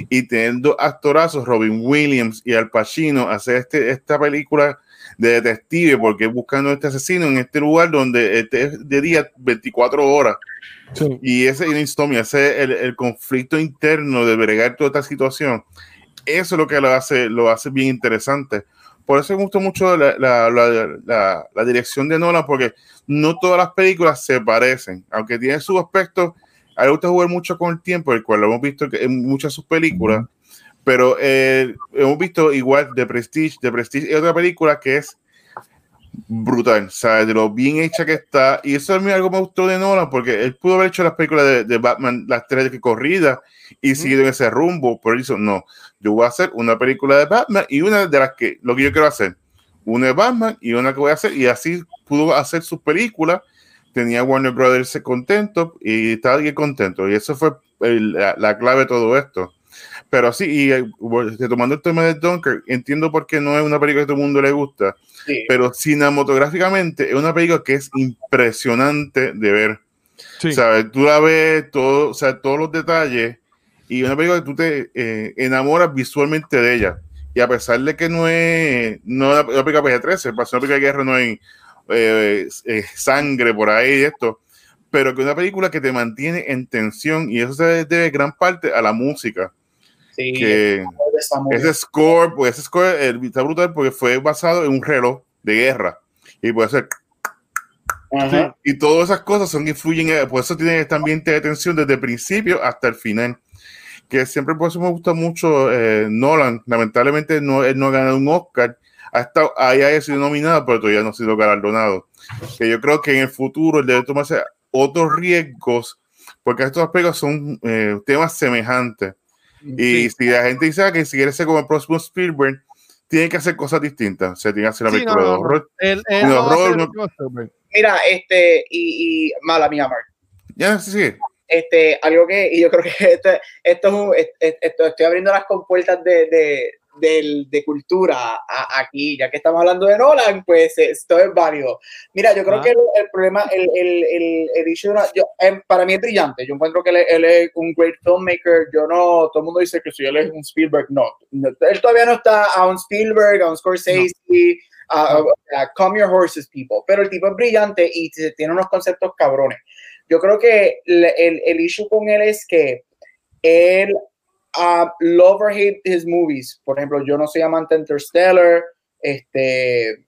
y teniendo actorazos, Robin Williams y Al Pacino, hacer este, esta película de detective porque buscando a este asesino en este lugar donde este es de día 24 horas Sí. y ese es Insomnia, ese el, el conflicto interno de bregar toda esta situación, eso es lo que lo hace, lo hace bien interesante. Por eso me gustó mucho la, la, la, dirección de Nolan, porque no todas las películas se parecen, aunque tienen sus aspectos. A él gusta jugar mucho con el tiempo, el cual lo hemos visto en muchas de sus películas, pero eh, hemos visto igual de Prestige, de Prestige y otra película que es brutal, ¿sabes? De lo bien hecha que está. Y eso a mí algo me gustó de Nolan, porque él pudo haber hecho las películas de, de Batman, las tres de corrida, y seguido en ese rumbo, pero él hizo, no, yo voy a hacer una película de Batman y una de las que, lo que yo quiero hacer, una de Batman y una que voy a hacer, y así pudo hacer sus películas. Tenía Warner Brothers contento y estaba bien contento. Y eso fue el- la, la clave de todo esto. Pero sí, y eh, retomando el tema de Dunkirk, entiendo por qué no es una película que a todo el mundo le gusta, Sí. pero cinematográficamente es una película que es impresionante de ver. Sí. O sea, tú la ves todo, o sea, todos los detalles y una película que tú te eh, enamoras visualmente de ella. Y a pesar de que no es no es una película PG-13, para ser una película de guerra no hay eh, eh, sangre por ahí y esto, pero que es una película que te mantiene en tensión y eso se debe gran parte a la música. Sí, Que ese score, pues ese score está brutal porque fue basado en un reloj de guerra y puede ser. Ajá. y todas esas cosas son influyen, eh, por eso tiene este ambiente de tensión desde el principio hasta el final. Que siempre por eso me gusta mucho eh, Nolan. Lamentablemente no, él no ha ganado un Oscar. Ha estado, ahí ha sido nominado, pero todavía no ha sido galardonado. Que yo creo que en el futuro él debe tomarse otros riesgos, porque estos películas son eh, temas semejantes. Y si la gente dice ah, que si quiere ser como el próximo Spielberg, tiene que hacer cosas distintas. O sea, tiene que hacer una Sí, película no, de horror. El, el- horror, no. Mira, este, y, y mala mía, Mark. Ya, sí, sí. Este, algo que, y yo creo que esto, esto esto, estoy abriendo las compuertas de, de, del- de cultura a- aquí, ya que estamos hablando de Nolan, pues esto es válido. Mira, yo creo Ah. que el, el problema, el, el, el, el issue yo, em, para mí es brillante, yo encuentro que él, es- él es un great filmmaker, yo no, todo el mundo dice que si él es un Spielberg, no, No, él todavía no está a un Spielberg, a un Scorsese, a, a- a Calm Your Horses, people, pero el tipo es brillante y tiene unos conceptos cabrones. Yo creo que el, el issue con él es que él uh, love or hate his movies. Por ejemplo, yo no soy amante de Interstellar, este,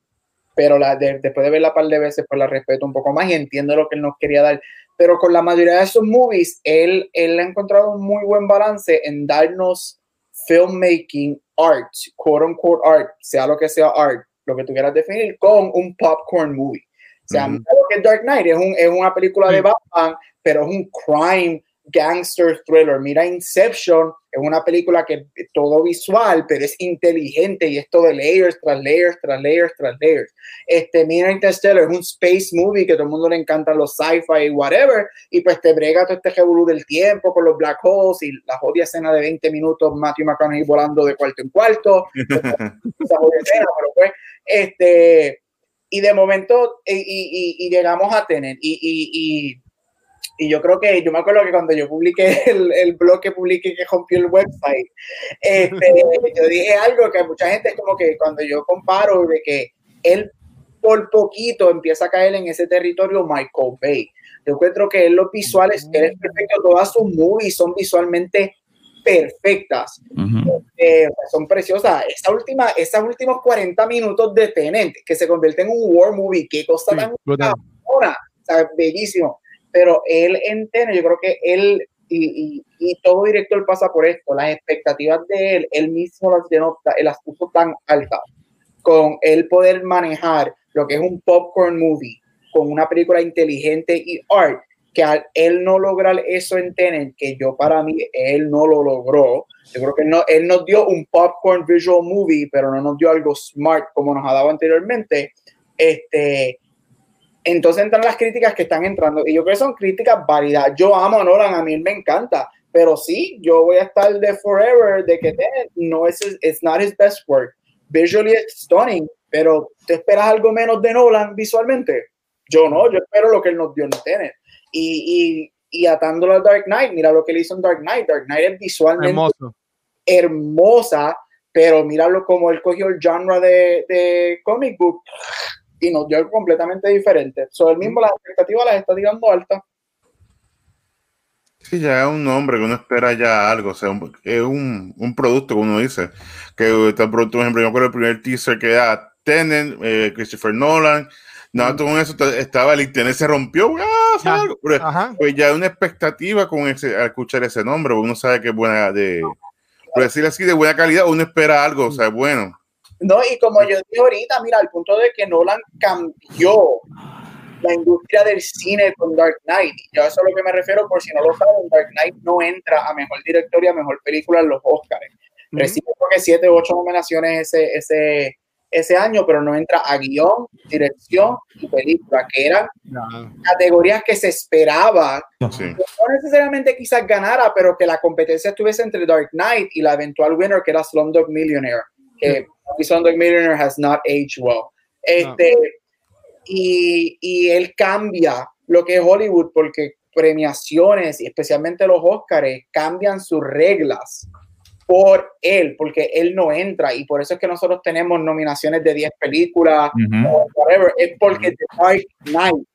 pero la, de- después de verla un par de veces, pues la respeto un poco más y entiendo lo que él nos quería dar. Pero con la mayoría de esos movies, él, él ha encontrado un muy buen balance en darnos filmmaking art, quote unquote art, sea lo que sea art, lo que tú quieras definir, con un popcorn movie. O sea, que es Dark Knight es, un, es una película de Sí. Batman, pero es un crime gangster thriller. Mira Inception, es una película que es todo visual, pero es inteligente y esto de layers tras layers tras layers tras layers. Este, mira Interstellar, es un space movie que a todo el mundo le encantan los sci-fi y whatever, y pues te brega todo este revolú del tiempo con los black holes y la jodida escena de 20 minutos, Matthew McConaughey volando de cuarto en cuarto, esa jodida escena, pero pues, este, y de momento, y, y- y- y llegamos a tener, y, y, yo creo que, yo me acuerdo que cuando yo publiqué el, el blog que publiqué que rompió el website, este, yo dije algo que mucha gente es como que cuando yo comparo de que él por poquito empieza a caer en ese territorio Michael Bay. Yo encuentro que él los visuales, él es perfecto, todas sus movies son visualmente perfectas Ujú. eh, son preciosas. Esa última, esos últimos 40 minutos de Tenant, que se convierte en un war movie, qué cosa Sí, tan cabrona, o sea, bellísimo. Pero él en Tenet, yo creo que él y, y, y todo director pasa por esto, las expectativas de él, él mismo las, llenó, las puso tan altas, con él poder manejar lo que es un popcorn movie, con una película inteligente y art, que al él no lograr eso en Tenet, que yo para mí, él no lo logró, yo creo que él, no, él nos dio un popcorn visual movie, pero no nos dio algo smart como nos ha dado anteriormente. Este, entonces entran las críticas que están entrando, y yo creo que son críticas válidas. Yo amo a Nolan, a mí me encanta, pero sí, yo voy a estar de forever, de que Tenet no es, it's not his best work. Visually it's stunning, pero ¿te esperas algo menos de Nolan visualmente? Yo no, yo espero lo que él nos dio en Tenet. Y, y, y atándolo a Dark Knight, mira lo que le hizo en Dark Knight. Dark Knight es visualmente Hermoso. hermosa, pero míralo como él cogió el genre de, de comic book y nos dio algo completamente diferente. So, él mismo las expectativas las está tirando altas. Sí, ya es un nombre que uno espera ya algo, o sea, un- es un, un producto que uno dice, que está producto, por ejemplo, yo el primer teaser que era Tenet, eh, Christopher Nolan, nada, todo eso ta- estaba, el internet se rompió, ¡ah! ¿sabes Ya. algo? Pero, pues ya hay una expectativa con ese, al escuchar ese nombre, uno sabe que es buena, de, por decir así, de buena calidad, uno espera algo, o sea, bueno. No, y como yo dije ahorita, mira, al punto de que Nolan cambió la industria del cine con Dark Knight. Yo a eso es a lo que me refiero, por si no lo saben, Dark Knight no entra a mejor director y a mejor película en los Oscars. Recibe creo que siete o ocho nominaciones ese, ese, ese año, pero no entra a guion, dirección y película, que eran Ya. categorías que se esperaba, Sí. no necesariamente quizás ganara, pero que la competencia estuviese entre Dark Knight y la eventual winner que era Slumdog Millionaire, que Slumdog Millionaire has not aged well. Este, y, y él cambia lo que es Hollywood porque premiaciones y especialmente los Oscars cambian sus reglas por él, porque él no entra y por eso es que nosotros tenemos nominaciones de 10 películas Ujú. o whatever, es porque The Dark Knight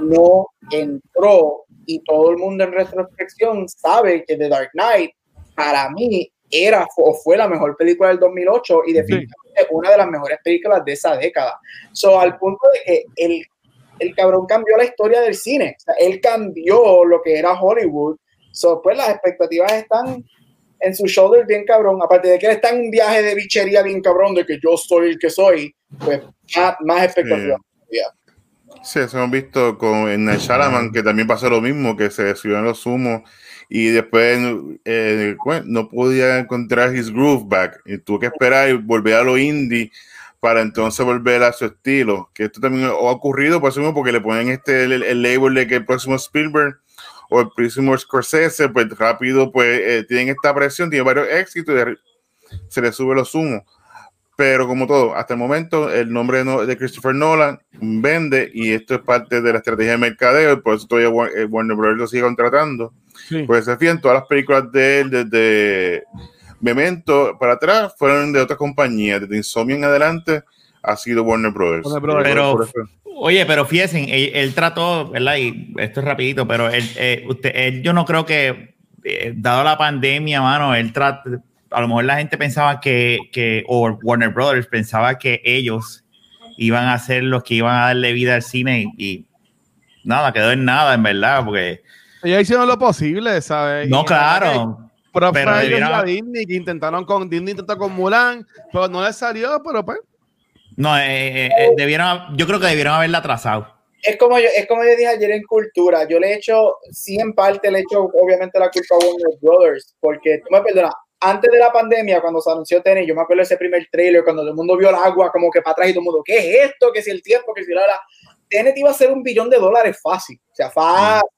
no entró y todo el mundo en retrospección sabe que The Dark Knight para mí era o fue la mejor película del 2008 y definitivamente una de las mejores películas de esa década. So, al punto de que el, el cabrón cambió la historia del cine, o sea, él cambió lo que era Hollywood. So, pues las expectativas están en su shoulder bien cabrón, aparte de que él está en un viaje de bichería bien cabrón, de que yo soy el que soy, pues más, más expectativas. Sí, eso hemos visto con en Night Shyamalan, que también pasó lo mismo, que se subió en los humos y después eh, no podía encontrar his groove back y tuvo que esperar y volver a lo indie para entonces volver a su estilo. Que esto también ha ocurrido por eso porque le ponen este el, el label de que el próximo Spielberg o el próximo Scorsese, pues rápido, pues eh, tienen esta presión, tiene varios éxitos y se le sube los humos. Pero como todo, hasta el momento el nombre de Christopher Nolan vende y esto es parte de la estrategia de mercadeo y por eso todavía eh, Warner Bros. lo sigue contratando. Sí. Pues se fían, todas las películas de él desde Memento para atrás fueron de otras compañías, desde Insomnia en adelante ha sido Warner Bros. Warner Brothers. Pero- Oye, pero fíjense, él, él trató, ¿verdad? Y esto es rapidito, pero él, eh, usted, él, yo no creo que, eh, dado la pandemia, mano, él trató, a lo mejor la gente pensaba que, que, o Warner Brothers pensaba que ellos iban a ser los que iban a darle vida al cine y, y nada, quedó en nada, en verdad, porque, Ellos hicieron lo posible, ¿sabes? no, Y- claro, Pero, Pero debieron- a Disney que intentaron con Disney intentó con Mulan, pero no les salió, pero pues. no, eh, eh, eh, debieron, yo creo que debieron haberla atrasado. Es como, yo, es como yo dije ayer en Cultura, yo le he hecho, sí en parte le he hecho obviamente la culpa a Warner Brothers, porque tú me perdonas, antes de la pandemia, cuando se anunció Tenet, yo me acuerdo ese primer trailer, cuando todo el mundo vio el agua como que para atrás y todo el mundo, ¿qué es esto? Que si el tiempo, que si la, la. Tenet iba a ser un billón de dólares fácil, o sea, fácil,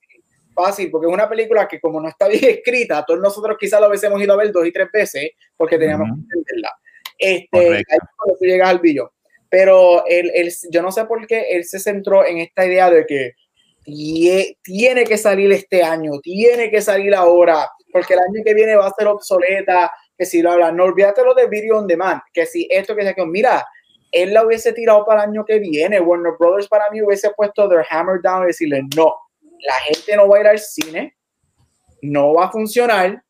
fácil, porque es una película que como no está bien escrita, todos nosotros quizás lo hubiésemos ido a ver dos y tres veces, porque teníamos Ujú. que entenderla. Este, ahí cuando tú llegas al billón pero él, él- yo no sé por qué él se centró en esta idea de que tie- tiene que salir este año, tiene que salir ahora, porque el año que viene va a ser obsoleta, que si lo habla, no olvídate lo de Video on Demand, que si esto que se que mira, él la hubiese tirado para el año que viene, Warner Brothers para mí hubiese puesto their hammer down y decirle, no, la gente no va a ir al cine, no va a funcionar,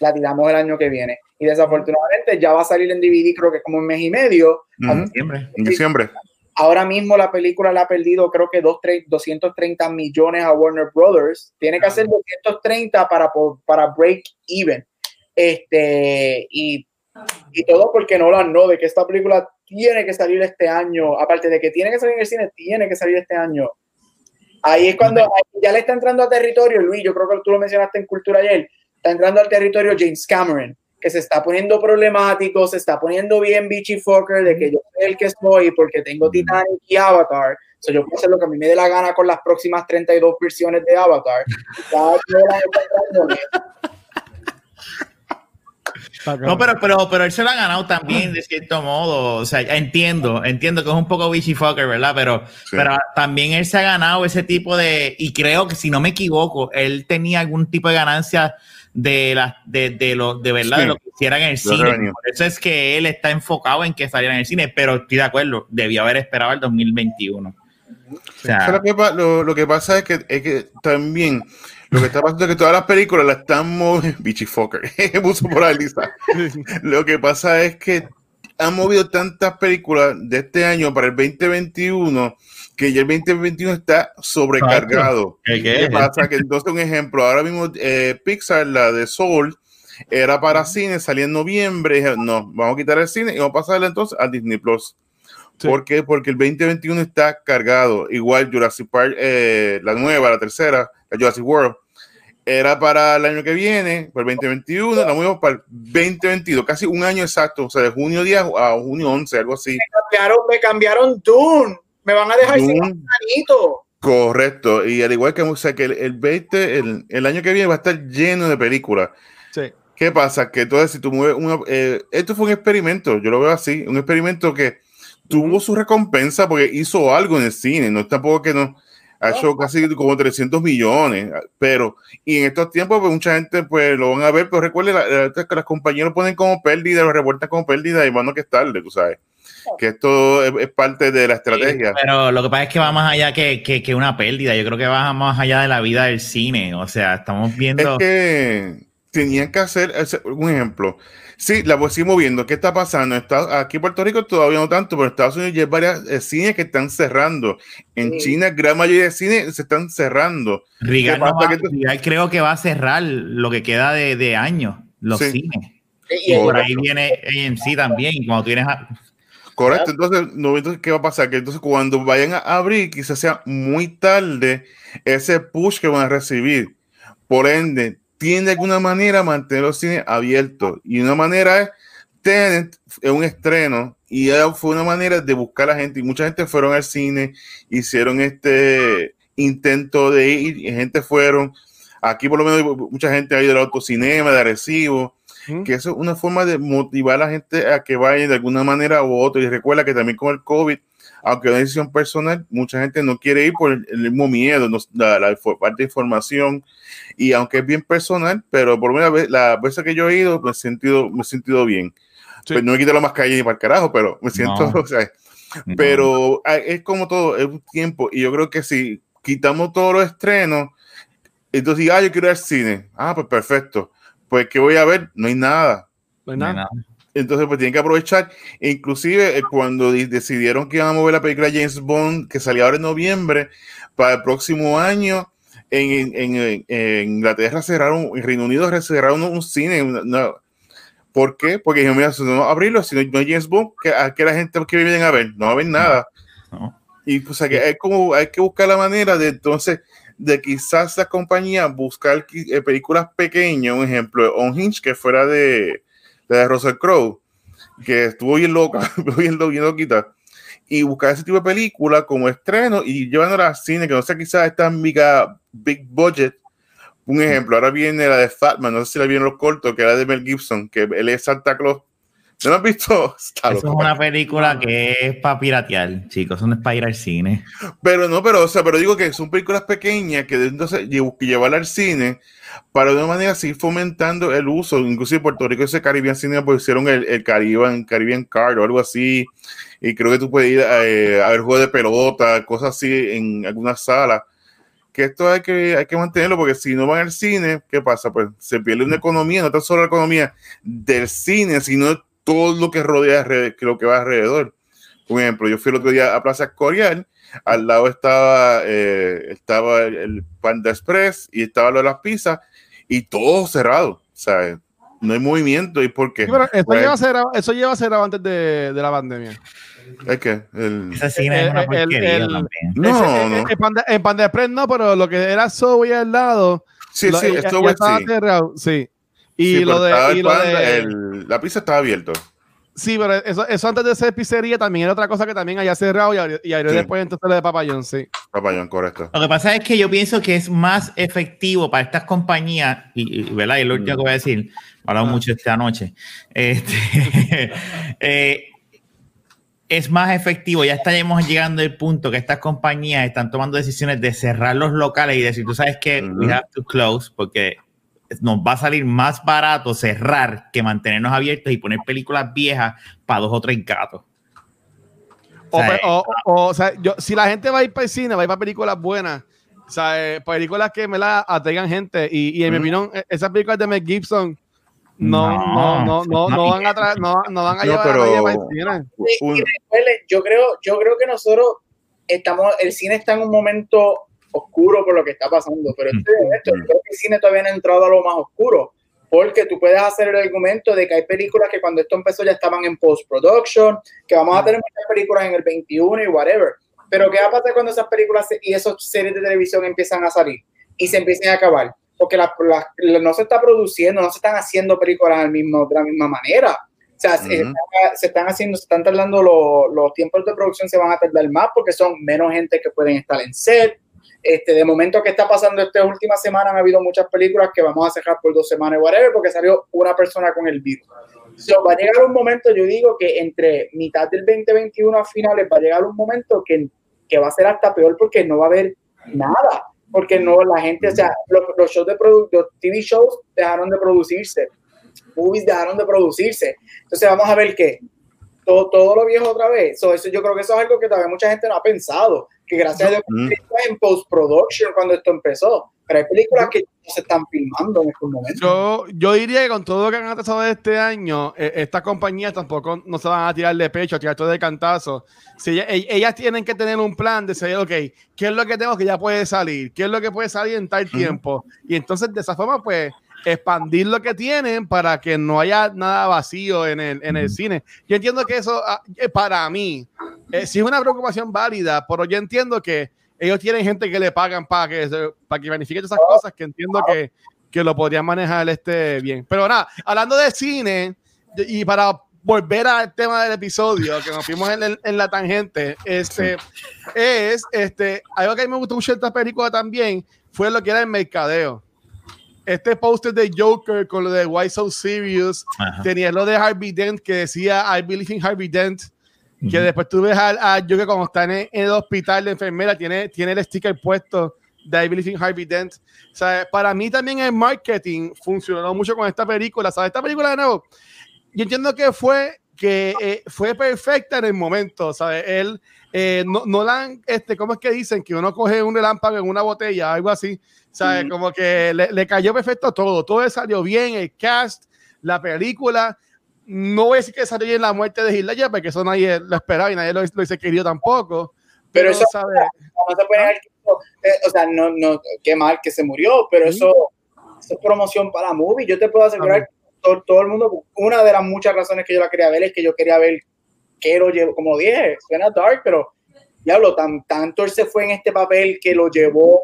la tiramos el año que viene. Y desafortunadamente ya va a salir en DVD creo que como un mes y medio, Ujú. Siempre. En diciembre. Ahora mismo la película la ha perdido creo que dos, tre- 230 millones a Warner Brothers. Tiene que hacer 230 para, para break even. Este, y, y todo porque no la no, de que esta película tiene que salir este año. Aparte de que tiene que salir en el cine, tiene que salir este año. Ahí es cuando ya le está entrando a territorio, Luis, yo creo que tú lo mencionaste en Cultura ayer, está entrando al territorio James Cameron, que se está poniendo problemático, se está poniendo bien bitchy fucker de que yo soy el que soy porque tengo Titanic y Avatar, so yo puedo hacer lo que a mí me dé la gana con las próximas 32 versiones de Avatar. No, pero, pero, pero él se lo ha ganado también, de cierto modo. O sea, entiendo, entiendo que es un poco bitchy fucker, ¿verdad? Pero, Sí. pero también él se ha ganado ese tipo de. Y creo que si no me equivoco, él tenía algún tipo de ganancia de la, de, de lo, de verdad, Sí. de lo que hiciera en el cine. revenue. Por eso es que él está enfocado en que saliera en el cine, pero estoy de acuerdo, debió haber esperado el 2021. O sea, Eso Lo que, lo, lo que pasa es que, es que también lo que está pasando es que todas las películas las están moviendo. Bitchy fucker. Puso por ahí, Lisa. Lo que pasa es que han movido tantas películas de este año para el 2021 que ya el 2021 está sobrecargado. ¿Qué- qué ¿Qué es? pasa? Que entonces, un ejemplo, ahora mismo eh, Pixar, la de Soul, era para cine, salía en noviembre. no, vamos a quitar el cine y vamos a pasarla entonces a Disney Plus. Sí. ¿Por qué? Porque el 2021 está cargado. Igual Jurassic Park, eh, la nueva, la tercera, la Jurassic World, era para el año que viene, para el 2021, la movimos para el 2022, casi un año exacto, o sea, de junio 10 a junio 11, algo así. Me cambiaron, me cambiaron Dune. Me van a dejar sin Dune. un anito. Correcto, y al igual que, o sea, que el, el 20, el, el año que viene va a estar lleno de películas. Sí. ¿Qué pasa? Que entonces si tú mueves una, eh, esto fue un experimento, yo lo veo así, un experimento que tuvo su recompensa porque hizo algo en el cine, no es tampoco que no ha hecho casi como 300 millones, pero y en estos tiempos pues mucha gente pues lo van a ver, pero recuerde la- la- que las compañías lo ponen como pérdida, lo reportan como pérdida y bueno que es tarde, tú sabes, que esto es, es parte de la estrategia. Pero lo que pasa es que va más allá que, que, que una pérdida. Yo creo que va más allá de la vida del cine. O sea, estamos Es viendo. que tenían que hacer un ejemplo. Sí, la pues seguimos viendo. ¿Qué está pasando? Está, aquí en Puerto Rico todavía no tanto, pero en Estados Unidos ya hay varias eh, cines que están cerrando. En Sí. China, gran mayoría de cines se están cerrando. Rigal, ¿qué no pasa? va- Que tú- Rigal creo que va a cerrar lo que queda de, de años, los Sí. cines. Y, Y por ahí viene AMC también. Cuando tienes. a- Correcto. Entonces, no, entonces, ¿qué va a pasar? Que entonces cuando vayan a abrir, quizás sea muy tarde ese push que van a recibir. Por ende, tiene de alguna manera mantener los cines abiertos. Y una manera es Tenet es un estreno y fue una manera de buscar a la gente. Y mucha gente fueron al cine, hicieron este intento de ir, y gente fueron. Aquí por lo menos mucha gente ha ido al autocinema, de Arecibo, Que eso es una forma de motivar a la gente a que vaya de alguna manera u otra. Y recuerda que también con el COVID, aunque es una decisión personal, mucha gente no quiere ir por el, mismo miedo, no- la, la parte de información. Y aunque es bien personal, pero por una vez, la veces que yo he ido, me he sentido, me he sentido bien. Sí. Pues no me quito la mascarilla ni para el carajo, pero me siento, No. o sea, pero ah, es como todo, es un tiempo. Y yo creo que si quitamos todos los estrenos, entonces, ah, yo quiero ir al cine. Ah, pues perfecto. Pues, ¿qué voy a ver? No hay nada. No hay nada. Entonces, pues tienen que aprovechar. E Inclusive, eh, cuando di- decidieron que iban a mover la película James Bond, que salía ahora en noviembre, para el próximo año, en, en- en- en Inglaterra cerraron, en Reino Unido cerraron un, un cine. una- una- ¿Por qué? Porque dijeron, mira, si no abrirlo, si no, no hay James Bond, ¿qué, a qué la gente que vienen a ver? No va a ver nada. No. Y pues hay que, hay como, hay que buscar la manera de entonces, de quizás la compañía buscar eh, películas pequeñas, un ejemplo, On Hinge, que fuera de, de Russell Crowe, que estuvo bien loca, bien, bien loquita, y buscar ese tipo de película como estreno y llevándola al cine, que no sea quizás esta mega big budget. Un ejemplo, ahora viene la de Fatman, no sé si la vieron los cortos, que era de Mel Gibson, que él es Santa Claus. ¿No lo has visto? Está Eso es una película que es para piratear, chicos. Eso no es para ir al cine. Pero no, pero, o sea, pero digo que son películas pequeñas que entonces lle- que llevarla al cine para de una manera seguir fomentando el uso. Inclusive Puerto Rico ese Caribbean Cinema pues hicieron el, el Caribbean, Caribbean Card o algo así. Y creo que tú puedes ir eh, a ver juegos de pelota, cosas así en algunas salas. Que esto hay que, hay que mantenerlo porque si no van al cine, ¿qué pasa? Pues se pierde una economía, no tan solo la economía del cine, sino todo lo que rodea, lo que va alrededor. Por ejemplo, yo fui el otro día a Plaza Escorial al lado estaba, eh, estaba el, el Panda Express y estaba lo de las pizzas y todo cerrado. O sea, no hay movimiento. ¿Y por qué? Sí, eso, Pues, lleva cerrado, eso lleva cerrado antes de, de la pandemia. es que el- Ese cine El- es una el- porquería el- también. no, Ese- no. Panda, Panda Express no, pero lo que era Subway al lado. Sí, lo- sí, ya- esto sí. cerrado, sí. Y Sí, lo de. estaba y el lo Panda, de- el- la pizza estaba abierto. Sí, pero eso, eso antes de ser pizzería también era otra cosa que también había cerrado y abrió, y abrió Sí. después entonces lo de Papayón, sí. Papayón, correcto. Lo que pasa es que yo pienso que es más efectivo para estas compañías, y, y- ¿verdad? Y lo último que voy a decir, he hablado Ah. mucho esta noche, este, eh, es más efectivo, ya estamos llegando al punto que estas compañías están tomando decisiones de cerrar los locales y decir, tú sabes que we Ujú. have to close porque nos va a salir más barato cerrar que mantenernos abiertos y poner películas viejas para dos o tres gatos. O, O sea, pe- o- o- o sea, yo, si la gente va a ir para el cine, va a ir para películas buenas. O sea, eh, películas que me la atraigan gente. Y, y en mi Ujú. opinión, eh, esas películas de Mel Gibson no, No, no, no, no, van a traer, no, no van a No, llevar pero- a nadie para el cine. Y- y yo creo, yo creo que nosotros estamos, el cine está en un momento oscuro por lo que está pasando, pero este momento, yo creo que el cine todavía no ha entrado a lo más oscuro, porque tú puedes hacer el argumento de que hay películas que cuando esto empezó ya estaban en post-production, que vamos a tener muchas películas en el 21 y whatever, pero ¿qué va a pasar cuando esas películas y esas series de televisión empiezan a salir y se empiecen a acabar? porque la- la- no se está produciendo, no se están haciendo películas al mismo, de la misma manera. O sea, se, Ujú. están, se están haciendo, se están tardando los, los tiempos de producción, se van a tardar más porque son menos gente que pueden estar en set. Este, de momento que está pasando esta última semana han habido muchas películas que vamos a cerrar por dos semanas, whatever, porque salió una persona con el virus. So, va a llegar un momento, yo digo que entre mitad del 2021 a finales va a llegar un momento que, que va a ser hasta peor porque no va a haber nada, porque no la gente, o sea, los, los shows de produ- los TV shows dejaron de producirse, movies dejaron de producirse, entonces vamos a ver qué, todo, todo lo viejo otra vez, so, eso yo creo que eso es algo que todavía mucha gente no ha pensado, que gracias a Dios Mm. en post-production cuando esto empezó, pero hay películas que no se están filmando en estos momentos. Yo, yo diría que con todo lo que han atrasado de este año, eh, estas compañías tampoco no se van a tirar de pecho, a tirar todo de cantazo. Si ella- e- ellas tienen que tener un plan de decir, ok, ¿qué es lo que tengo que ya puede salir? ¿Qué es lo que puede salir en tal tiempo? Y entonces de esa forma, pues, expandir lo que tienen para que no haya nada vacío en el, en el cine. Yo entiendo que eso, ah, eh, para mí, eh, sí es una preocupación válida, pero yo entiendo que ellos tienen gente que le pagan para que, para que todas esas cosas, que entiendo que, que lo podrían manejar este bien. Pero nada, hablando de cine, y para volver al tema del episodio, que nos fuimos en la tangente, este, es este, algo que a mí me gustó mucho de esta película también, fue lo que era el mercadeo. Este póster de Joker con lo de Why So Serious, Ajá. tenía lo de Harvey Dent que decía I believe in Harvey Dent, que después tú ves a, a Joker cuando está en el, en el hospital de enfermera, tiene, tiene el sticker puesto de I believe in Harvey Dent. Sea, para mí también el marketing funcionó mucho con esta película. ¿Sabes? Esta película de nuevo, yo entiendo que fue que eh, fue perfecta en el momento, ¿sabes? Él, eh, no, no la, este, ¿cómo es que dicen? Que uno coge un relámpago en una botella, algo así, ¿sabes? Ujú. Como que le, le cayó perfecto todo, todo salió bien, el cast, la película, no voy a decir que salió bien la muerte de Ledger, porque eso nadie lo esperaba y nadie lo, lo hubiese querido tampoco, Pero pero, eso- ¿sabes? no se puede que eso, eh, o sea, no, no, qué mal que se murió, pero eso, eso es promoción para la movie. Yo te puedo asegurar que todo, todo el mundo, una de las muchas razones que yo la quería ver es que yo quería ver qué lo llevó, como dije, suena dark, pero diablo, tan, tanto él se fue en este papel que lo llevó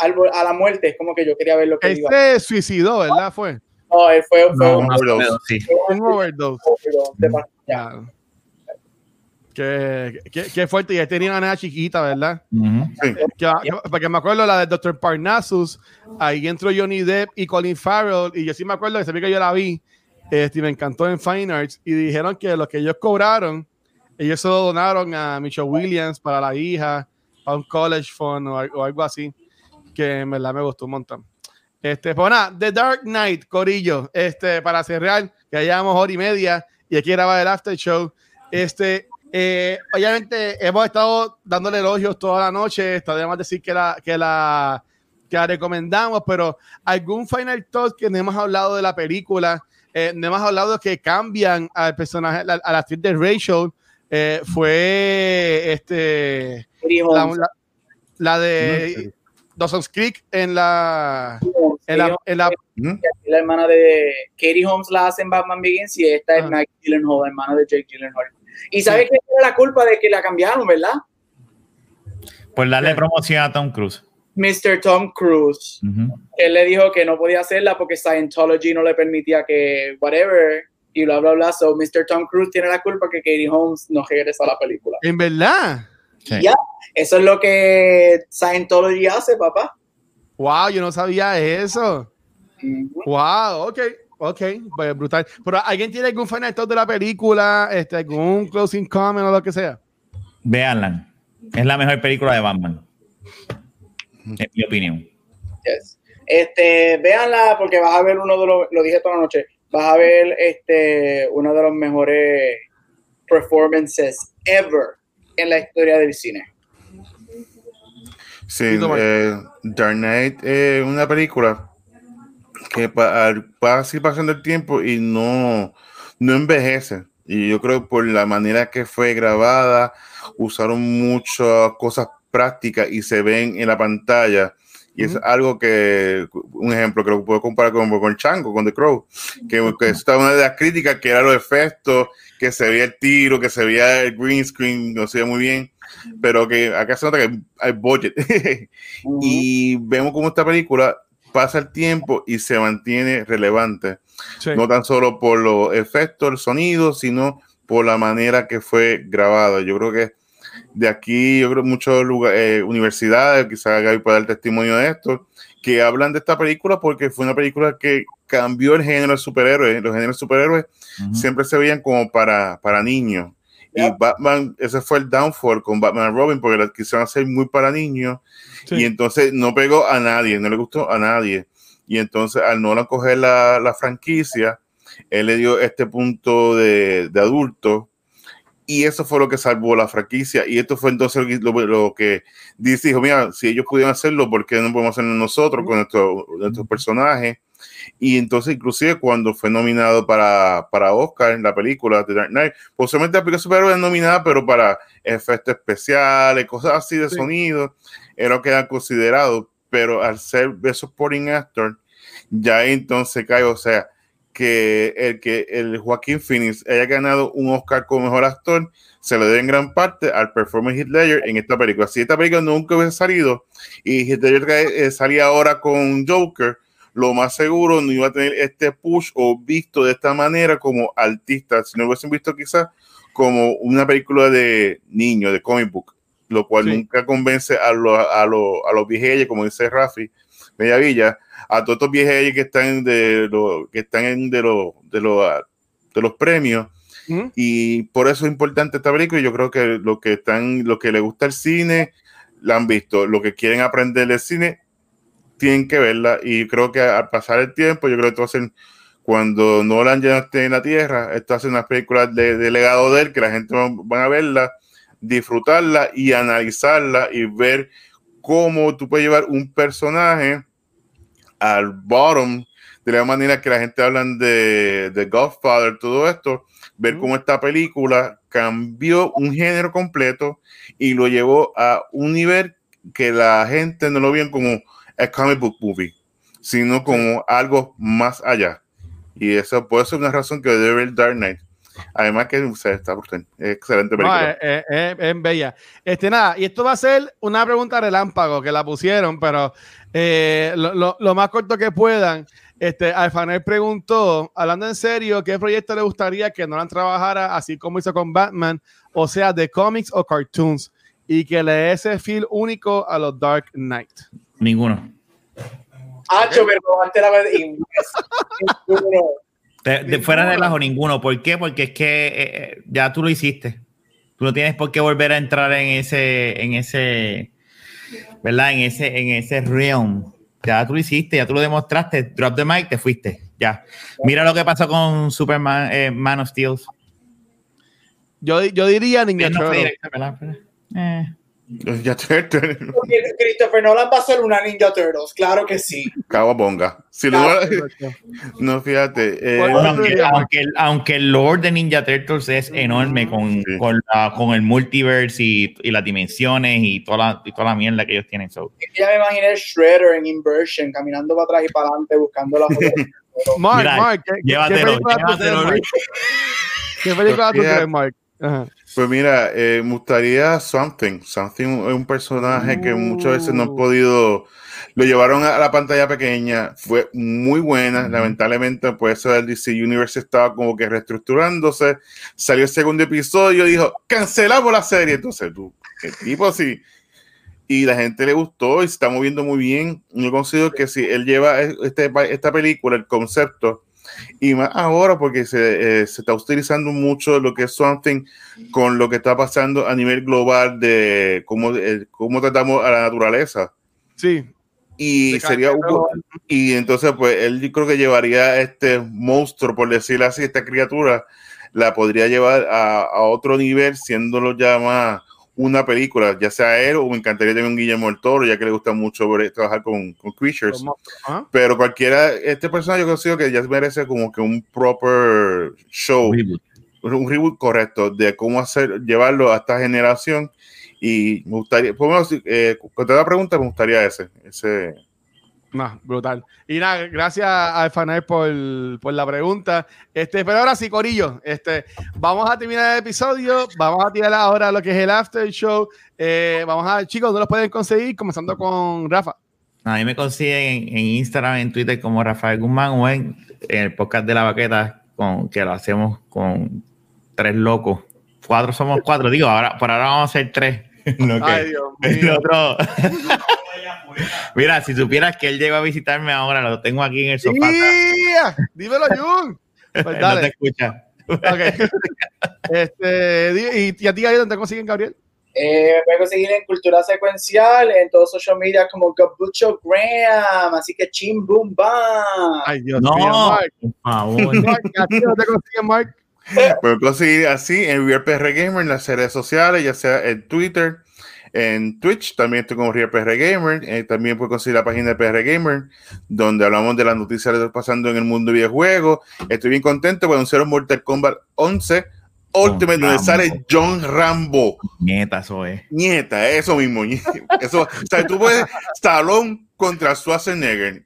al, a la muerte, es como que yo quería ver lo que Él iba. se suicidó, ¿verdad? Fue No, él fue, fue No, un- no, overdose. sí. un overdose. de pastilla. Qué, qué, qué fuerte. Y él tenía una nena chiquita, ¿verdad? Sí. Que, que- porque me acuerdo la del Dr. Parnassus, ahí entró Johnny Depp y Colin Farrell, y yo sí me acuerdo que se que yo la vi, este, y me encantó en Fine Arts, y dijeron que lo que ellos cobraron, ellos se lo donaron a Michelle Williams para la hija, para un college fund o algo así, que en verdad me gustó un montón. Este, pues nada, The Dark Knight, Corillo, este, para cerrar, que ya llevamos hora y media, y aquí graba el after show, este, eh, obviamente hemos estado dándole elogios toda la noche. Está de más decir que la, que la, que la recomendamos, pero algún final thought que no hemos hablado de la película, eh, no hemos hablado que cambian al personaje, a, a la actriz de Rachel, eh, fue este la- la de Dawson's Creek en la en la, en la hermana de Katie Holmes la hace en Batman Begins y esta es Ah. Mike Gyllenhaal, la hermana de Jake Gyllenhaal. Y sabes que era la culpa de que la cambiaron, ¿verdad? Por darle Sí. promoción a Tom Cruise. Mr. Tom Cruise. Él le dijo que no podía hacerla porque Scientology no le permitía que whatever y bla bla bla. So Mr. Tom Cruise tiene la culpa que Katie Holmes no regresa a la película. en verdad. Sí. Ya. Eso es lo que Scientology hace, papá. Wow, yo no sabía eso. Wow, ok, ok, pues brutal. Pero ¿alguien tiene algún final de la película? Este, algún closing comment o lo que sea. Véanla. Es la mejor película de Batman. En mi opinión. Yes. Este, véanla porque vas a ver uno de los, lo dije toda la noche, vas a ver este, uno de los mejores performances ever en la historia del cine. Sí, eh, Dark Knight es una película que pa- al- va así pasando el tiempo y no, no envejece. Y yo creo por la manera que fue grabada, usaron muchas cosas prácticas y se ven en la pantalla. Y es algo que, un ejemplo que lo puedo comparar con, con Chango, con The Crow, que, que esta una de las críticas, que era los efectos, que se veía el tiro, que se veía el green screen, no se veía muy bien, pero que acá se nota que hay budget. y vemos como esta película pasa el tiempo y se mantiene relevante. Sí. No tan solo por los efectos, el sonido, sino por la manera que fue grabado. Yo creo que de aquí, yo creo muchas lugares, universidades, quizás Gaby pueda dar testimonio de esto, que hablan de esta película porque fue una película que cambió el género de superhéroes. Los géneros de superhéroes siempre se veían como para, para niños. Y. Batman, ese fue el downfall con Batman Robin, porque la quisieron hacer muy para niños. Sí. Y entonces no pegó a nadie, no le gustó a nadie. Y entonces al no coger la, la franquicia, él le dio este punto de, de adulto. Y eso fue lo que salvó la franquicia. Y esto fue entonces lo, que- lo que dice, dijo, mira, si ellos pudieron hacerlo, ¿por qué no podemos hacerlo nosotros con nuestro- nuestros personajes? Y entonces, inclusive cuando fue nominado para, para Oscar en la película The Dark Knight, posiblemente la película de superhéroes es nominada, pero para efectos especiales, cosas así de Sí. sonido, era lo que eran considerados. Pero al ser Best Supporting Actor, ya entonces cae, o sea, que el que el Joaquín Phoenix haya ganado un Oscar como mejor actor se lo debe en gran parte al performance Heath Ledger en esta película. Si esta película nunca hubiese salido y Heath Ledger eh, salía ahora con Joker, lo más seguro no iba a tener este push o visto de esta manera como artista, si no hubiesen visto quizás como una película de niño, de comic book, lo cual Sí. nunca convence a, los a, los a los viejillos, como dice Rafi Bellavilla, a todos estos viejillos que están de los que están en de los de los de los premios y por eso es importante esta película y yo creo que lo que están lo que le gusta el cine la han visto lo que quieren aprender del cine tienen que verla. Y creo que al pasar el tiempo yo creo que esto hacen cuando Nolan ya no esté en la tierra esto hace unas películas de, de legado de él que la gente van, van a verla disfrutarla y analizarla y ver cómo tú puedes llevar un personaje al bottom de la manera que la gente habla de, de Godfather, todo esto, ver cómo esta película cambió un género completo y lo llevó a un nivel que la gente no lo veía como a comic book movie, sino como algo más allá. Y eso puede ser una razón que debe ver Dark Knight. Además que o sea, está brutal. Excelente No, película. es, es- es- es bella. Este, nada, y esto va a ser una pregunta relámpago que la pusieron, pero eh, lo, lo- lo más corto que puedan. Este, Alfanel preguntó, hablando en serio, ¿qué proyecto le gustaría que Nolan trabajara así como hizo con Batman? O sea, de cómics o cartoons, y que le dé ese feel único a los Dark Knight. Ninguno. Hacho, pero antes la vez inglés. Ninguno. De, de fuera de relajo, ninguno. ¿Por qué? Porque es que eh, eh, ya tú lo hiciste. Tú no tienes por qué volver a entrar en ese, en ese, ¿verdad? En ese, en ese realm. Ya tú lo hiciste, ya tú lo demostraste. Drop the mic, te fuiste. Ya. Mira lo que pasó con Superman, eh, Man of Steel. Yo, yo diría Ninja eh. Christopher Nolan va a ser una Ninja Turtles, claro que sí. Cababonga. Si no, no, fíjate. eh, Bueno, aunque, el- aunque el lore de Ninja Turtles es enorme con, Sí. con, la- con el multiverse y, y las dimensiones y toda, la, y toda la mierda que ellos tienen. So, Ya me imaginé Shredder en Inversion, caminando para atrás y para adelante buscando la foto. Mark, Mira, Mark, ¿qué, qué llévatelo, tú Mark? ¿Qué película tú Mark? Ajá. Pues mira, eh, me gustaría Something. Something es un personaje que muchas veces no han podido. Lo llevaron a la pantalla pequeña, fue muy buena. Lamentablemente, pues eso del DC Universe estaba como que reestructurándose. Salió el segundo episodio, dijo: cancelamos la serie. Entonces, tú, el tipo así. Y la gente le gustó y se está moviendo muy bien. Yo considero que si él lleva este, esta película, el concepto, y más ahora porque se, eh, se está utilizando mucho lo que es Something con lo que está pasando a nivel global de cómo, eh, cómo tratamos a la naturaleza. Sí. Y De sería y entonces pues él yo creo que llevaría este monstruo, por decirlo así, esta criatura, la podría llevar a, a otro nivel, siéndolo ya más una película, ya sea él o me encantaría también un Guillermo del Toro, ya que le gusta mucho ver- trabajar con, con creatures. Pero cualquiera, este personaje yo considero que ya merece como que un proper show, reboot. un reboot correcto de cómo hacer, llevarlo a esta generación. Y me gustaría, por lo menos, eh, contestar la pregunta, me gustaría ese, ese. No, brutal. Y nada, gracias a Alfanel por, por la pregunta. Este, pero ahora sí, Corillo, este, vamos a terminar el episodio. Vamos a tirar ahora lo que es el after show. Eh, vamos a ver, chicos, ¿dónde los pueden conseguir? Comenzando con Rafa. A mí me consiguen en, Instagram, en Twitter como Rafael Guzmán o en, el podcast de la baqueta con, que lo hacemos con tres locos. Cuatro somos cuatro, digo, ahora por ahora vamos a ser tres. Ay, Dios mío. otro... Mira, si supieras que él llegó a visitarme ahora, lo tengo aquí en el sofá. Dímelo, Jun. Pues no te escucha. Okay. este, ¿Y a ti, dónde te consiguen, Gabriel? Eh, me pueden conseguir en Cultura Secuencial, en todos los social media como Gabucho Graham, así que chim boom bam. Ay, Dios no, mío, Mark. Por favor. Mark, ¿a ti te consiguen, Mark? Pueden conseguir así en PR Gamer en las redes sociales, ya sea en Twitter, en Twitch, también estoy como PR Gamer, eh, también pueden conseguir la página de PR Gamer, donde hablamos de las noticias que están pasando en el mundo de videojuegos. Estoy bien contento por anunciar un Mortal Kombat 11 Ultimate, donde sale John Rambo. Nieta, eso es. Nieta, eso mismo. Eso, o sea, tú puedes Stallone contra Schwarzenegger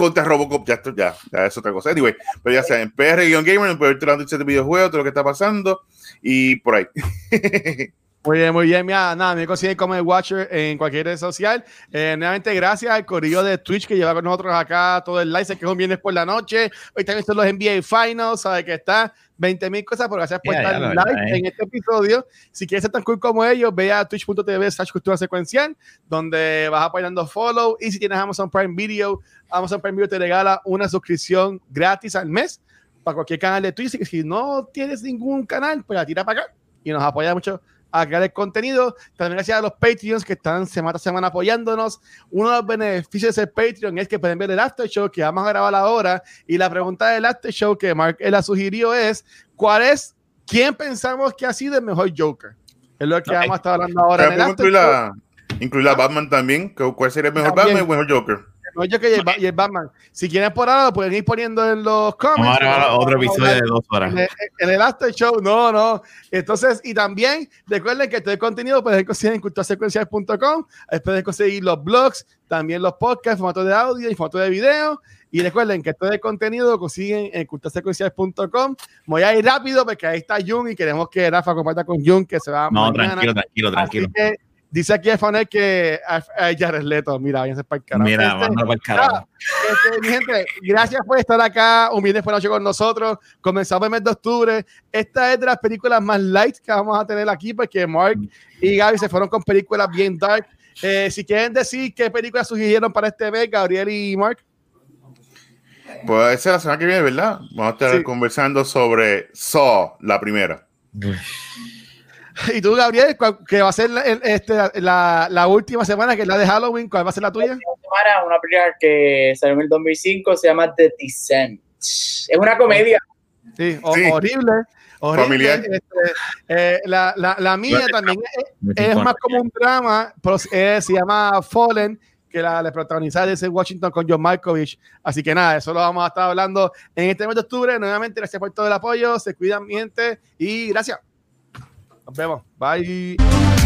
contra Robocop, ya, ya, ya es otra cosa. Anyway, pero ya sea en PR-Gamer, puedes ver las de videojuegos, todo lo que está pasando y por ahí. Muy bien, muy bien. Mira, nada, me consiguen como el Watcher en cualquier red social. Eh, nuevamente, gracias al corillo de Twitch que lleva con nosotros acá todo el live. Sé que es un viernes por la noche. Hoy también son los NBA Finals, sabe que está 20 mil cosas, pero gracias por estar live en este episodio. Si quieres ser tan cool como ellos, ve a twitch.tv slash cultura secuencial, donde vas apoyando follow. Y si tienes Amazon Prime Video, Amazon Prime Video te regala una suscripción gratis al mes para cualquier canal de Twitch. Y si no tienes ningún canal, pues la tira para acá y nos apoya mucho a crear el contenido. También gracias a los Patreons que están semana a semana apoyándonos. Uno de los beneficios del Patreon es que pueden ver el After Show que vamos a grabar ahora. Y la pregunta del After Show que Mark él ha sugirido es: ¿cuál es, quién pensamos que ha sido el mejor Joker? Es lo que vamos a estar hablando ahora. En el After Show. Incluir a Batman también. ¿Cuál sería el mejor Batman y el mejor Joker? No, yo que y el Batman. Si quieren por ahora, lo pueden ir poniendo en los comments. Ahora otro episodio de dos horas. En el, After Show, no, no. Entonces, y también recuerden que todo el contenido pueden conseguir en culturasecuencial.com. Pueden conseguir los blogs, también los podcasts, formato de audio y formato de video. Y recuerden que todo el contenido lo consiguen en culturasecuencial.com. Voy a ir rápido porque ahí está Jung y queremos que Rafa comparta con Jung que se va No, tranquilo, tranquilo, tranquilo. Dice aquí Fanel que a Jared Leto, mira, váyanse para el carajo. Mira, este, para el carajo. Este, mi gente, gracias por estar acá un viernes por noche con nosotros. Comenzamos el mes de octubre. Esta es de las películas más light que vamos a tener aquí porque Mark y Gaby se fueron con películas bien dark. Eh, si quieren decir qué películas sugirieron para este mes, Gabriel y Mark. Pues esa es la semana que viene, ¿verdad? Vamos a estar conversando sobre Saw, la primera. ¿Y tú, Gabriel, que va a ser este, la, la, última semana, que es la de Halloween? ¿Cuál va a ser la tuya? La semana, una película que salió en el 2005, se llama The Descent. Es una comedia. Sí, horrible. horrible. Este, eh, la, la, la, mía también es, más como un drama, pero se llama Fallen, que la, la protagoniza de Washington con John Malkovich. Así que nada, eso lo vamos a estar hablando en este mes de octubre. Nuevamente, gracias por todo el apoyo. Se cuidan, mi gente, y gracias. Nos vemos. Bye.